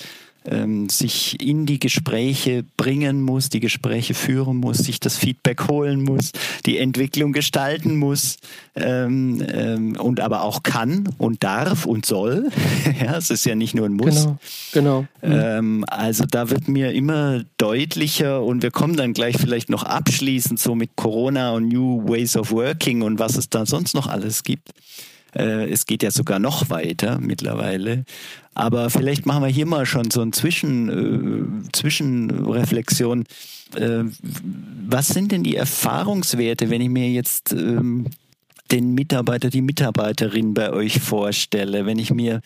ähm, sich in die Gespräche bringen muss, die Gespräche führen muss, sich das Feedback holen muss, die Entwicklung gestalten muss ähm, ähm, und aber auch kann und darf und soll. ja, es ist ja nicht nur ein Muss. Genau, genau. Ähm, also da wird mir immer deutlicher und wir kommen dann gleich vielleicht noch abschließend so mit Corona und New Ways of Working und was es da sonst noch alles gibt. Äh, es geht ja sogar noch weiter mittlerweile. Aber vielleicht machen wir hier mal schon so ein Zwischen, äh, Zwischenreflexion. Äh, was sind denn die Erfahrungswerte, wenn ich mir jetzt ähm, den Mitarbeiter, die Mitarbeiterin bei euch vorstelle, wenn ich mir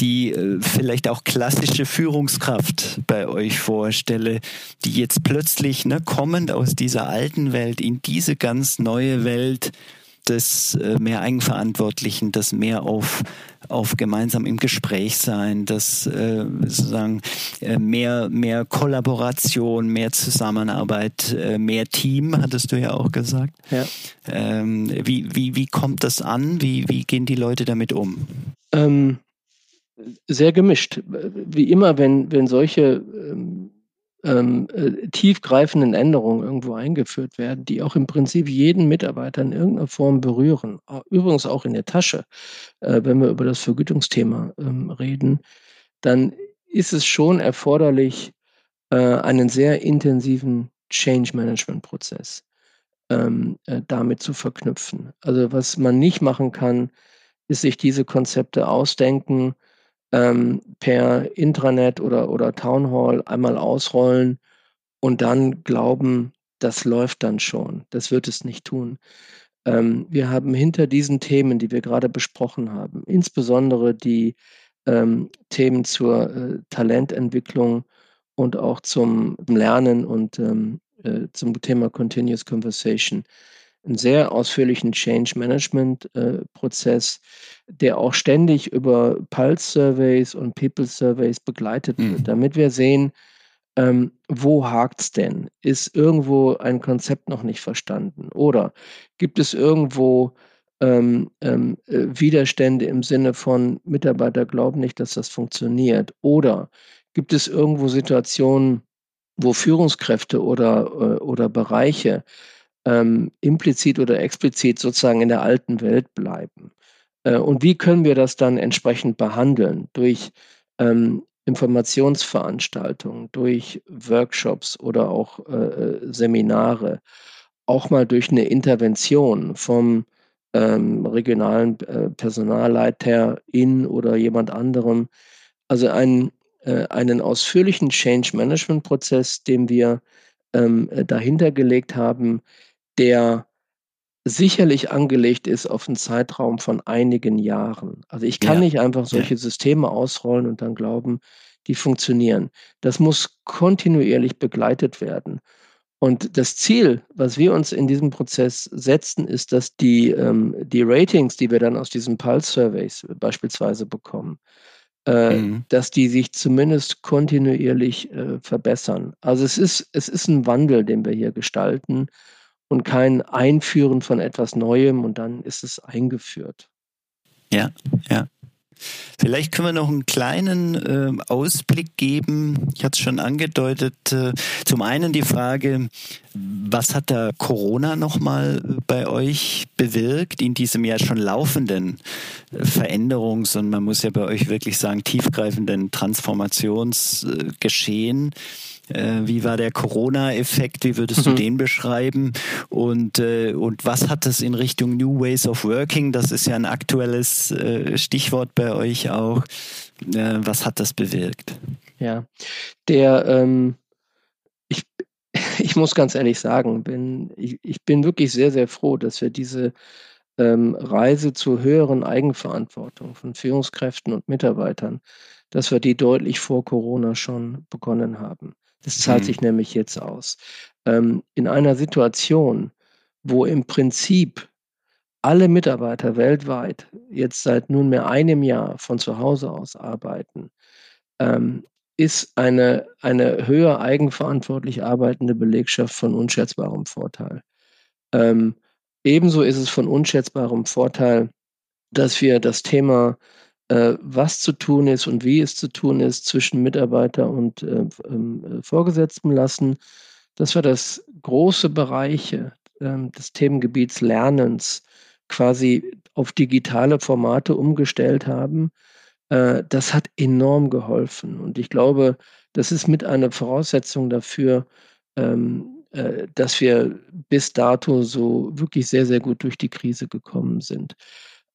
die äh, vielleicht auch klassische Führungskraft bei euch vorstelle, die jetzt plötzlich ne, kommend aus dieser alten Welt in diese ganz neue Welt des äh, mehr Eigenverantwortlichen, das mehr auf, auf gemeinsam im Gespräch sein, das äh, sozusagen äh, mehr, mehr Kollaboration, mehr Zusammenarbeit, äh, mehr Team, hattest du ja auch gesagt. Ja. Ähm, wie, wie, wie kommt das an? Wie, wie gehen die Leute damit um? Ähm, sehr gemischt. Wie immer, wenn, wenn solche ähm, ähm, äh, tiefgreifenden Änderungen irgendwo eingeführt werden, die auch im Prinzip jeden Mitarbeiter in irgendeiner Form berühren. Übrigens auch in der Tasche, äh, wenn wir über das Vergütungsthema ähm, reden, dann ist es schon erforderlich, äh, einen sehr intensiven Change-Management-Prozess ähm, äh, damit zu verknüpfen. Also was man nicht machen kann, ist sich diese Konzepte ausdenken, ähm, per Intranet oder, oder Town Hall einmal ausrollen und dann glauben, das läuft dann schon. Das wird es nicht tun. Ähm, wir haben hinter diesen Themen, die wir gerade besprochen haben, insbesondere die ähm, Themen zur äh, Talententwicklung und auch zum Lernen und ähm, äh, zum Thema Continuous Conversation, einen sehr ausführlichen Change Management äh, Prozess, der auch ständig über Pulse Surveys und People Surveys begleitet wird, mhm. damit wir sehen, ähm, wo hakt's denn? Ist irgendwo ein Konzept noch nicht verstanden? Oder gibt es irgendwo ähm, ähm, äh, Widerstände im Sinne von Mitarbeiter glauben nicht, dass das funktioniert? Oder gibt es irgendwo Situationen, wo Führungskräfte oder, äh, oder Bereiche ähm, implizit oder explizit sozusagen in der alten Welt bleiben. Äh, und wie können wir das dann entsprechend behandeln? Durch ähm, Informationsveranstaltungen, durch Workshops oder auch äh, äh Seminare, auch mal durch eine Intervention vom ähm, regionalen äh, Personalleiter in oder jemand anderem. Also einen, äh, einen ausführlichen Change Management Prozess, den wir ähm, dahinter gelegt haben, der sicherlich angelegt ist auf einen Zeitraum von einigen Jahren. Also ich kann ja. nicht einfach solche ja. Systeme ausrollen und dann glauben, die funktionieren. Das muss kontinuierlich begleitet werden. Und das Ziel, was wir uns in diesem Prozess setzen, ist, dass die, ähm, die Ratings, die wir dann aus diesen Pulse-Surveys beispielsweise bekommen, äh, mhm. dass die sich zumindest kontinuierlich äh, verbessern. Also es ist, es ist ein Wandel, den wir hier gestalten und kein Einführen von etwas Neuem und dann ist es eingeführt. Ja, ja. Vielleicht können wir noch einen kleinen äh, Ausblick geben. Ich hatte es schon angedeutet. Äh, zum einen die Frage, was hat da Corona nochmal bei euch bewirkt in diesem ja schon laufenden äh, Veränderungs- und man muss ja bei euch wirklich sagen, tiefgreifenden Transformationsgeschehen? Äh, wie war der Corona-Effekt? Wie würdest mhm. du den beschreiben? Und, äh, und was hat das in Richtung New Ways of Working? Das ist ja ein aktuelles äh, Stichwort bei euch auch. Äh, was hat das bewirkt? Ja, der, ähm, ich, ich muss ganz ehrlich sagen, bin, ich, ich bin wirklich sehr, sehr froh, dass wir diese ähm, Reise zur höheren Eigenverantwortung von Führungskräften und Mitarbeitern, dass wir die deutlich vor Corona schon begonnen haben. Das zahlt mhm. sich nämlich jetzt aus. Ähm, in einer Situation, wo im Prinzip alle Mitarbeiter weltweit jetzt seit nunmehr einem Jahr von zu Hause aus arbeiten, ähm, ist eine, eine höher eigenverantwortlich arbeitende Belegschaft von unschätzbarem Vorteil. Ähm, ebenso ist es von unschätzbarem Vorteil, dass wir das Thema, äh, was zu tun ist und wie es zu tun ist, zwischen Mitarbeiter und äh, äh, Vorgesetzten lassen, dass wir das große Bereiche ähm, des Themengebiets Lernens quasi auf digitale Formate umgestellt haben äh, das hat enorm geholfen. Und ich glaube, das ist mit einer Voraussetzung dafür, ähm, äh, dass wir bis dato so wirklich sehr, sehr gut durch die Krise gekommen sind.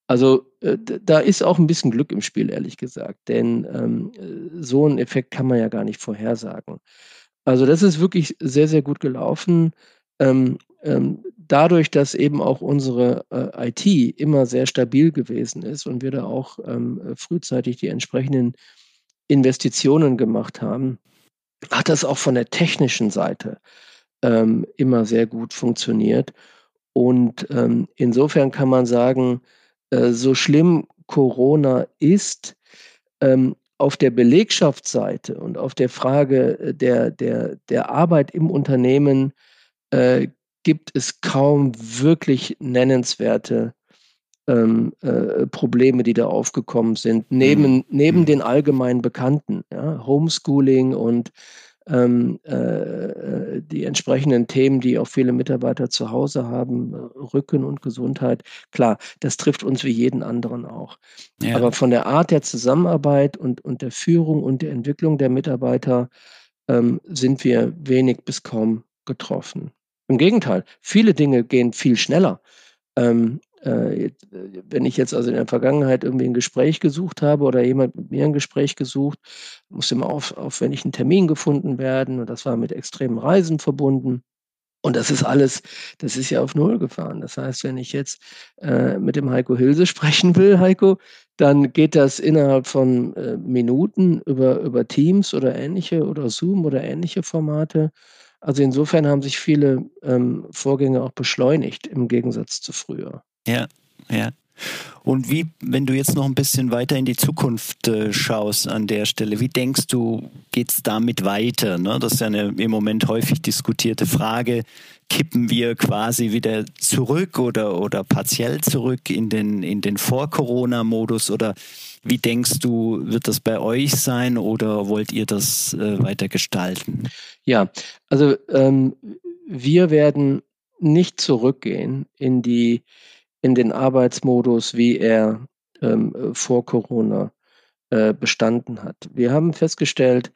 Also äh, da ist auch ein bisschen Glück im Spiel, ehrlich gesagt, denn ähm, so einen Effekt kann man ja gar nicht vorhersagen. Also das ist wirklich sehr, sehr gut gelaufen. Ähm, ähm, dadurch, dass eben auch unsere äh, IT immer sehr stabil gewesen ist und wir da auch ähm, frühzeitig die entsprechenden Investitionen gemacht haben, hat das auch von der technischen Seite ähm, immer sehr gut funktioniert. Und ähm, insofern kann man sagen, äh, so schlimm Corona ist, ähm, auf der Belegschaftsseite und auf der Frage der, der, der Arbeit im Unternehmen äh, gibt es kaum wirklich nennenswerte ähm, äh, Probleme, die da aufgekommen sind, neben, mhm. neben mhm. den allgemein bekannten, ja, Homeschooling und ähm, äh, die entsprechenden Themen, die auch viele Mitarbeiter zu Hause haben, Rücken und Gesundheit. Klar, das trifft uns wie jeden anderen auch. Ja. Aber von der Art der Zusammenarbeit und, und der Führung und der Entwicklung der Mitarbeiter ähm, sind wir wenig bis kaum getroffen. Im Gegenteil, viele Dinge gehen viel schneller. Ähm, äh, wenn ich jetzt also in der Vergangenheit irgendwie ein Gespräch gesucht habe oder jemand mit mir ein Gespräch gesucht, musste immer auf, aufwendig ein Termin gefunden werden und das war mit extremen Reisen verbunden. Und das ist alles, das ist ja auf Null gefahren. Das heißt, wenn ich jetzt äh, mit dem Heiko Hilse sprechen will, Heiko, dann geht das innerhalb von äh, Minuten über, über Teams oder ähnliche oder Zoom oder ähnliche Formate. Also insofern haben sich viele ähm, Vorgänge auch beschleunigt im Gegensatz zu früher. Ja, ja. Und wie, wenn du jetzt noch ein bisschen weiter in die Zukunft äh, schaust an der Stelle, wie denkst du, geht es damit weiter? Ne? Das ist ja eine im Moment häufig diskutierte Frage. Kippen wir quasi wieder zurück oder, oder partiell zurück in den, in den Vor-Corona-Modus oder wie denkst du, wird das bei euch sein oder wollt ihr das äh, weiter gestalten? Ja, also ähm, wir werden nicht zurückgehen in die in den Arbeitsmodus, wie er ähm, vor Corona äh, bestanden hat. Wir haben festgestellt,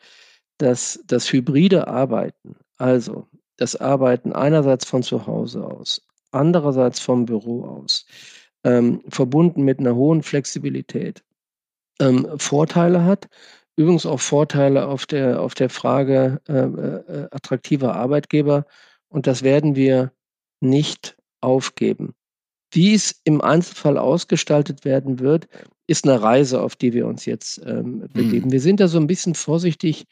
dass das hybride Arbeiten, also das Arbeiten einerseits von zu Hause aus, andererseits vom Büro aus, ähm, verbunden mit einer hohen Flexibilität, ähm, Vorteile hat. Übrigens auch Vorteile auf der, auf der Frage äh, äh, attraktiver Arbeitgeber. Und das werden wir nicht aufgeben. Wie es im Einzelfall ausgestaltet werden wird, ist eine Reise, auf die wir uns jetzt ähm, begeben. Mhm. Wir sind da so ein bisschen vorsichtig,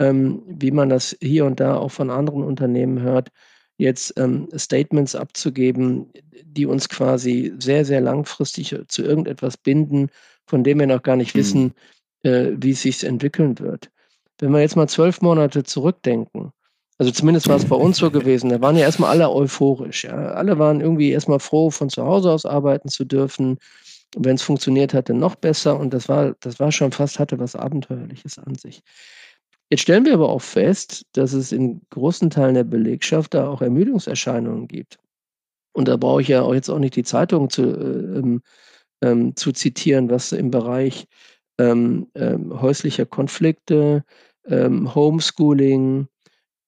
ähm, wie man das hier und da auch von anderen Unternehmen hört, jetzt ähm, Statements abzugeben, die uns quasi sehr, sehr langfristig zu irgendetwas binden, von dem wir noch gar nicht mhm. wissen, äh, wie es sich entwickeln wird. Wenn wir jetzt mal zwölf Monate zurückdenken, also zumindest war es bei uns so gewesen, da waren ja erstmal alle euphorisch. Ja. Alle waren irgendwie erstmal froh, von zu Hause aus arbeiten zu dürfen. Wenn es funktioniert hatte, noch besser. Und das war, das war schon fast, hatte was Abenteuerliches an sich. Jetzt stellen wir aber auch fest, dass es in großen Teilen der Belegschaft da auch Ermüdungserscheinungen gibt. Und da brauche ich ja auch jetzt auch nicht die Zeitung zu, äh, ähm, ähm, zu zitieren, was im Bereich ähm, ähm häuslicher Konflikte, ähm, Homeschooling,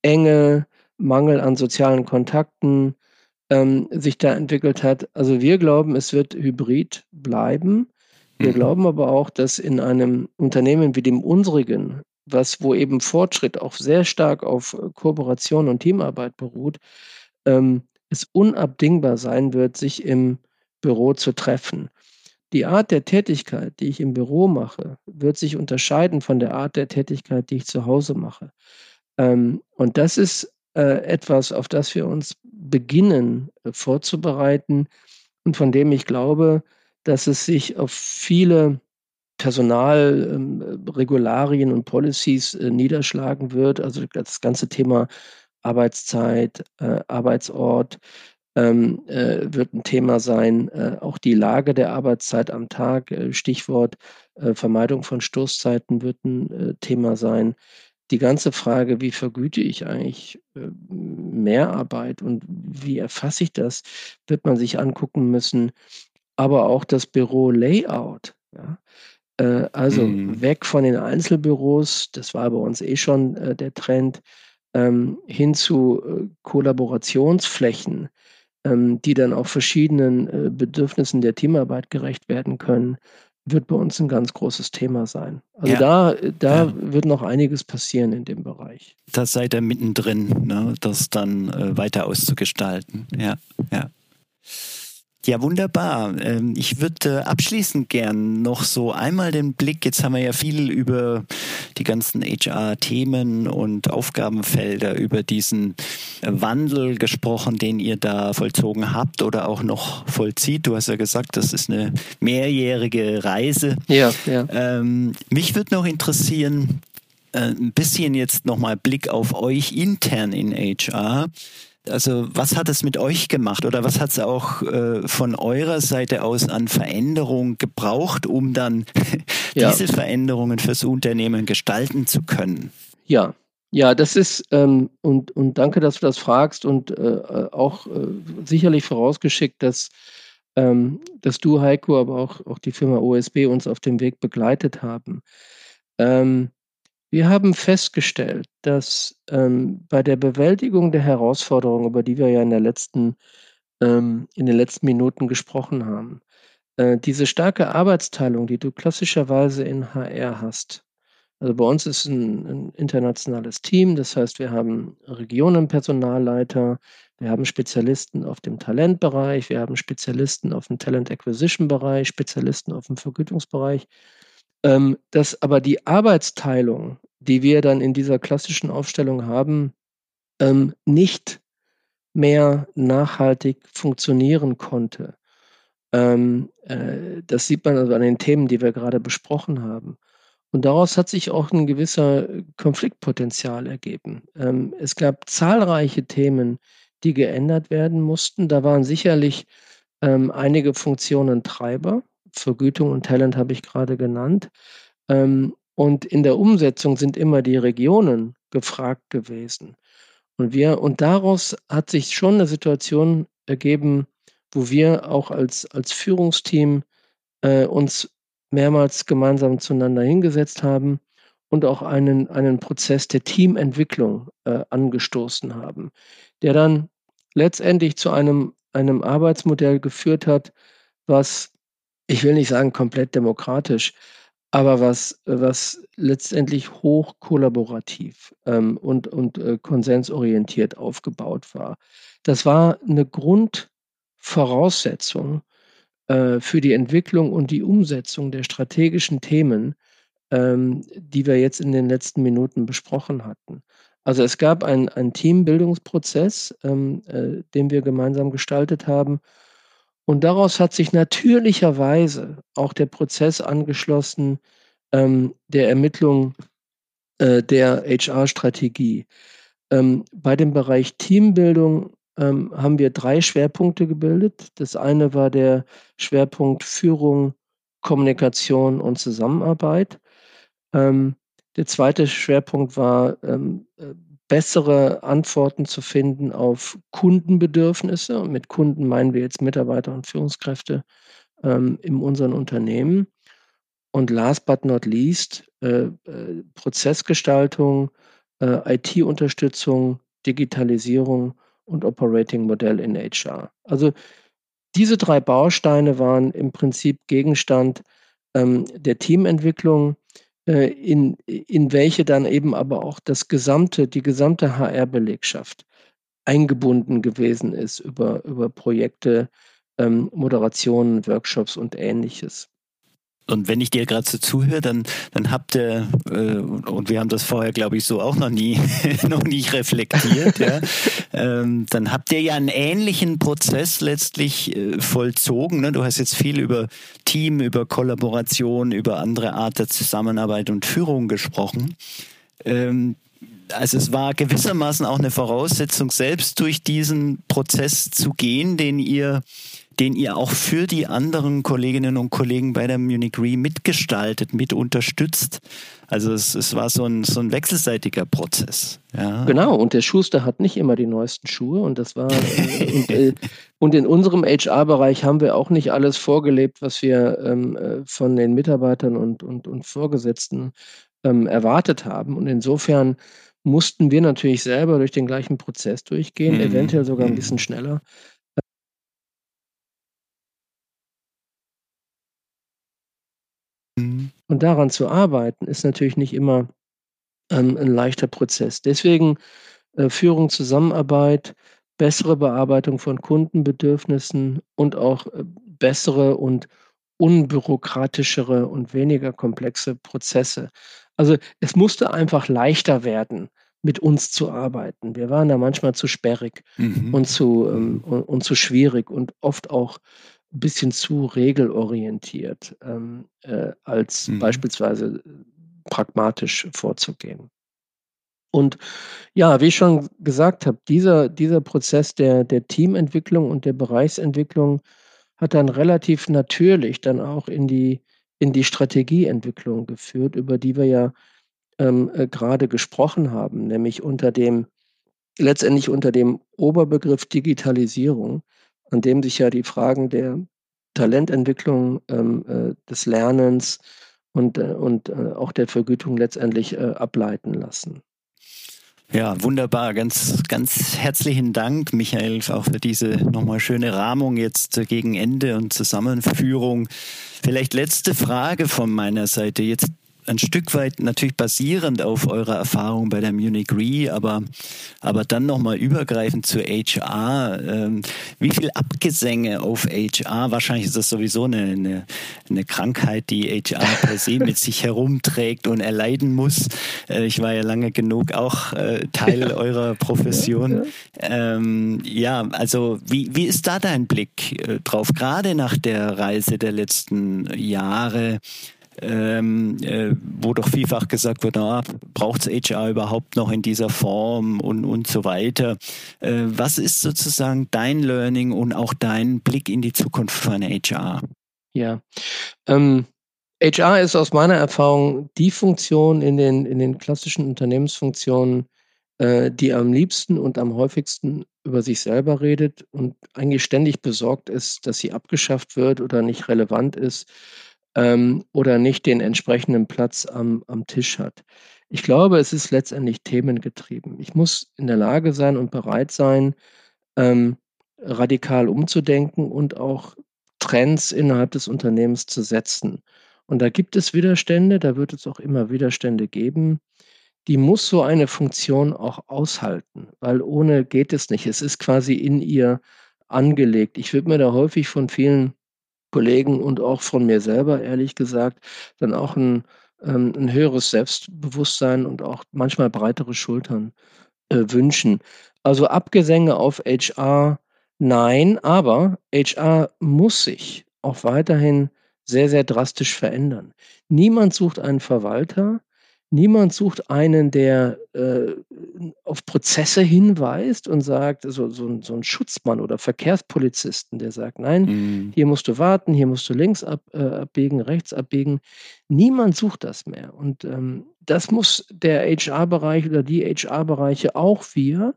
Enge, Mangel an sozialen Kontakten ähm, sich da entwickelt hat. Also wir glauben, es wird hybrid bleiben. Wir mhm. glauben aber auch, dass in einem Unternehmen wie dem unsrigen, was wo eben Fortschritt auch sehr stark auf Kooperation und Teamarbeit beruht, ähm, es unabdingbar sein wird, sich im Büro zu treffen. Die Art der Tätigkeit, die ich im Büro mache, wird sich unterscheiden von der Art der Tätigkeit, die ich zu Hause mache. Ähm, und das ist äh, etwas, auf das wir uns beginnen äh, vorzubereiten und von dem ich glaube, dass es sich auf viele Personalregularien ähm, und Policies äh, niederschlagen wird. Also das ganze Thema Arbeitszeit, äh, Arbeitsort, ähm, äh, wird ein Thema sein. Äh, auch die Lage der Arbeitszeit am Tag, äh, Stichwort äh, Vermeidung von Stoßzeiten, wird ein äh, Thema sein. Die ganze Frage, wie vergüte ich eigentlich äh, Mehrarbeit und wie erfasse ich das, wird man sich angucken müssen. Aber auch das Büro-Layout. Ja? also mhm. weg von den Einzelbüros, das war bei uns eh schon der Trend, ähm, hin zu Kollaborationsflächen ähm, die dann auch verschiedenen äh, Bedürfnissen der Teamarbeit gerecht werden können, wird bei uns ein ganz großes Thema sein. Also ja. da, da ja. wird noch einiges passieren in dem Bereich. Da seid ihr mittendrin, ne, das dann äh, weiter auszugestalten. Ja, ja. Ja, wunderbar. Ähm, ich würde abschließend gern noch so einmal den Blick, jetzt haben wir ja viel über die ganzen HR-Themen und Aufgabenfelder, über diesen Wandel gesprochen, den ihr da vollzogen habt oder auch noch vollzieht. Du hast ja gesagt, das ist eine mehrjährige Reise. Ja, ja. Ähm, mich würde noch interessieren, äh, ein bisschen jetzt nochmal Blick auf euch intern in HR. Also was hat es mit euch gemacht oder was hat es auch äh, von eurer Seite aus an Veränderung gebraucht, um dann ja. diese Veränderungen fürs Unternehmen gestalten zu können? Ja, ja, das ist ähm, und, und danke, dass du das fragst und äh, auch äh, sicherlich vorausgeschickt, dass, ähm, dass du, Heiko, aber auch, auch die Firma OSB uns auf dem Weg begleitet haben. Ähm, wir haben festgestellt, dass ähm, bei der Bewältigung der Herausforderungen, über die wir ja in der letzten ähm, in den letzten Minuten gesprochen haben, äh, diese starke Arbeitsteilung, die du klassischerweise in HR hast. Also bei uns ist ein, ein internationales Team, das heißt, wir haben Regionenpersonalleiter, wir haben Spezialisten auf dem Talentbereich, wir haben Spezialisten auf dem Talent Acquisition Bereich, Spezialisten auf dem Vergütungsbereich. Ähm, dass aber die Arbeitsteilung, die wir dann in dieser klassischen Aufstellung haben, ähm, nicht mehr nachhaltig funktionieren konnte. Ähm, äh, das sieht man also an den Themen, die wir gerade besprochen haben. Und daraus hat sich auch ein gewisser Konfliktpotenzial ergeben. Ähm, es gab zahlreiche Themen, die geändert werden mussten. Da waren sicherlich ähm, einige Funktionen Treiber. Vergütung und Talent habe ich gerade genannt. Ähm, und in der Umsetzung sind immer die Regionen gefragt gewesen. Und wir, und daraus hat sich schon eine Situation ergeben, wo wir auch als, als Führungsteam äh, uns mehrmals gemeinsam zueinander hingesetzt haben und auch einen, einen Prozess der Teamentwicklung äh, angestoßen haben, der dann letztendlich zu einem, einem Arbeitsmodell geführt hat, was ich will nicht sagen komplett demokratisch, aber was, was letztendlich hoch kollaborativ ähm, und, und äh, konsensorientiert aufgebaut war. Das war eine Grundvoraussetzung äh, für die Entwicklung und die Umsetzung der strategischen Themen, ähm, die wir jetzt in den letzten Minuten besprochen hatten. Also es gab einen Teambildungsprozess, ähm, äh, den wir gemeinsam gestaltet haben und daraus hat sich natürlicherweise auch der Prozess angeschlossen ähm, der Ermittlung äh, der HR-Strategie. Ähm, bei dem Bereich Teambildung ähm, haben wir drei Schwerpunkte gebildet. Das eine war der Schwerpunkt Führung, Kommunikation und Zusammenarbeit. Ähm, der zweite Schwerpunkt war ähm, äh, bessere Antworten zu finden auf Kundenbedürfnisse. Und mit Kunden meinen wir jetzt Mitarbeiter und Führungskräfte ähm, in unseren Unternehmen. Und last but not least, äh, äh, Prozessgestaltung äh, IT-Unterstützung, Digitalisierung und Operating Modell in HR. Also diese drei Bausteine waren im Prinzip Gegenstand ähm, der Teamentwicklung, in, in welche dann eben aber auch das gesamte, die gesamte HR-Belegschaft eingebunden gewesen ist über, über Projekte, ähm, Moderationen, Workshops und ähnliches. Und wenn ich dir gerade so zuhöre, dann, dann habt ihr, äh, und wir haben das vorher, glaube ich, so auch noch nie, noch nicht reflektiert, ja, ähm, dann habt ihr ja einen ähnlichen Prozess letztlich äh, vollzogen. Ne? Du hast jetzt viel über Team, über Kollaboration, über andere Art der Zusammenarbeit und Führung gesprochen. Ähm, also es war gewissermaßen auch eine Voraussetzung, selbst durch diesen Prozess zu gehen, den ihr den ihr auch für die anderen Kolleginnen und Kollegen bei der Munich Re mitgestaltet, mit unterstützt. Also es, es war so ein, so ein wechselseitiger Prozess. Ja. Genau, und der Schuster hat nicht immer die neuesten Schuhe und das war und, äh, und, in unserem HR-Bereich haben wir auch nicht alles vorgelebt, was wir ähm, äh, von den Mitarbeitern und, und, und Vorgesetzten ähm, erwartet haben. Und insofern mussten wir natürlich selber durch den gleichen Prozess durchgehen, mhm. eventuell sogar ein mhm. bisschen schneller, Und daran zu arbeiten, ist natürlich nicht immer ähm, ein leichter Prozess. Deswegen äh, Führung, Zusammenarbeit, bessere Bearbeitung von Kundenbedürfnissen und auch äh, bessere und unbürokratischere und weniger komplexe Prozesse. Also es musste einfach leichter werden, mit uns zu arbeiten. Wir waren da manchmal zu sperrig mhm. und, zu, ähm, und, und, zu schwierig und oft auch ein bisschen zu regelorientiert, ähm, äh, als mhm. beispielsweise äh, pragmatisch vorzugehen. Und ja, wie ich schon gesagt habe, dieser, dieser Prozess der, der Teamentwicklung und der Bereichsentwicklung hat dann relativ natürlich dann auch in die, in die Strategieentwicklung geführt, über die wir ja ähm, äh, gerade gesprochen haben, nämlich unter dem, letztendlich unter dem Oberbegriff Digitalisierung an dem sich ja die Fragen der Talententwicklung, ähm, äh, des Lernens und, äh, und äh, auch der Vergütung letztendlich äh, ableiten lassen. Ja, wunderbar. Ganz, ganz herzlichen Dank, Michael, auch für diese nochmal schöne Rahmung jetzt gegen Ende und Zusammenführung. Vielleicht letzte Frage von meiner Seite. Jetzt ein Stück weit natürlich basierend auf eurer Erfahrung bei der Munich Re, aber, aber dann nochmal übergreifend zu HR. Ähm, wie viel Abgesänge auf HR? Wahrscheinlich ist das sowieso eine, eine, eine Krankheit, die HR per se mit sich herumträgt und erleiden muss. Äh, ich war ja lange genug auch äh, Teil ja. eurer Profession. Ja, ähm, ja, also wie, wie ist da dein Blick äh, drauf? Gerade nach der Reise der letzten Jahre ähm, äh, wo doch vielfach gesagt wird, na, braucht es HR überhaupt noch in dieser Form und, und so weiter. Äh, was ist sozusagen dein Learning und auch dein Blick in die Zukunft von HR? Ja, ähm, HR ist aus meiner Erfahrung die Funktion in den, in den klassischen Unternehmensfunktionen, äh, die am liebsten und am häufigsten über sich selber redet und eigentlich ständig besorgt ist, dass sie abgeschafft wird oder nicht relevant ist ähm, oder nicht den entsprechenden Platz am, am Tisch hat. Ich glaube, es ist letztendlich themengetrieben. Ich muss in der Lage sein und bereit sein, ähm, radikal umzudenken und auch Trends innerhalb des Unternehmens zu setzen. Und da gibt es Widerstände, da wird es auch immer Widerstände geben. Die muss so eine Funktion auch aushalten, weil ohne geht es nicht. Es ist quasi in ihr angelegt. Ich würde mir da häufig von vielen Kollegen und auch von mir selber, ehrlich gesagt, dann auch ein, ähm, 'n höheres Selbstbewusstsein und auch manchmal breitere Schultern, äh, wünschen. Also, Abgesänge auf HR, nein, aber HR muss sich auch weiterhin sehr, sehr drastisch verändern. Niemand sucht einen Verwalter, Niemand sucht einen, der äh, auf Prozesse hinweist und sagt, so, so, so ein Schutzmann oder Verkehrspolizisten, der sagt, nein, mhm. hier musst du warten, hier musst du links ab, äh, abbiegen, rechts abbiegen. Niemand sucht das mehr. Und ähm, das muss der HR-Bereich oder die HR-Bereiche auch wir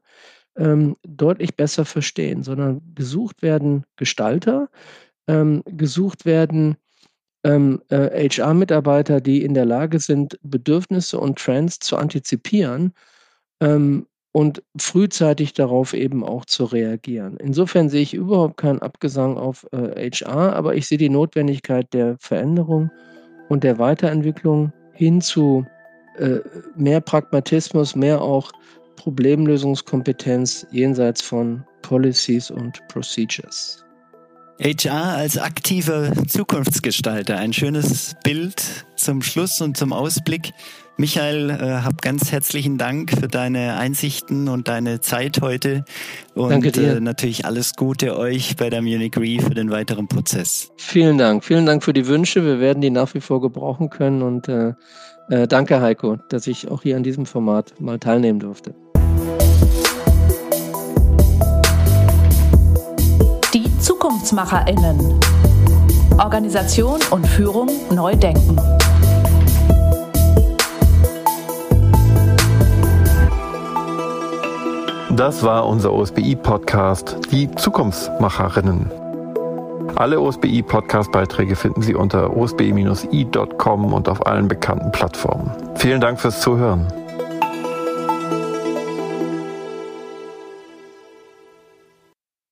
ähm, deutlich besser verstehen, sondern gesucht werden Gestalter, ähm, gesucht werden ähm, HR-Mitarbeiter, äh, die in der Lage sind, Bedürfnisse und Trends zu antizipieren ähm, und frühzeitig darauf eben auch zu reagieren. Insofern sehe ich überhaupt keinen Abgesang auf äh, HR, aber ich sehe die Notwendigkeit der Veränderung und der Weiterentwicklung hin zu äh, mehr Pragmatismus, mehr auch Problemlösungskompetenz jenseits von Policies und Procedures. HR als aktiver Zukunftsgestalter, ein schönes Bild zum Schluss und zum Ausblick. Michael, äh, hab ganz herzlichen Dank für deine Einsichten und deine Zeit heute. Und Danke dir. Äh, natürlich alles Gute euch bei der Munich Re für den weiteren Prozess. Vielen Dank. Vielen Dank für die Wünsche. Wir werden die nach wie vor gebrauchen können. Und äh, äh, danke, Heiko, dass ich auch hier an diesem Format mal teilnehmen durfte. ZukunftsmacherInnen. Organisation und Führung neu denken. Das war unser OSBI-Podcast, die Zukunftsmacherinnen. Alle OSBI-Podcast-Beiträge finden Sie unter osbi-i.com und auf allen bekannten Plattformen. Vielen Dank fürs Zuhören.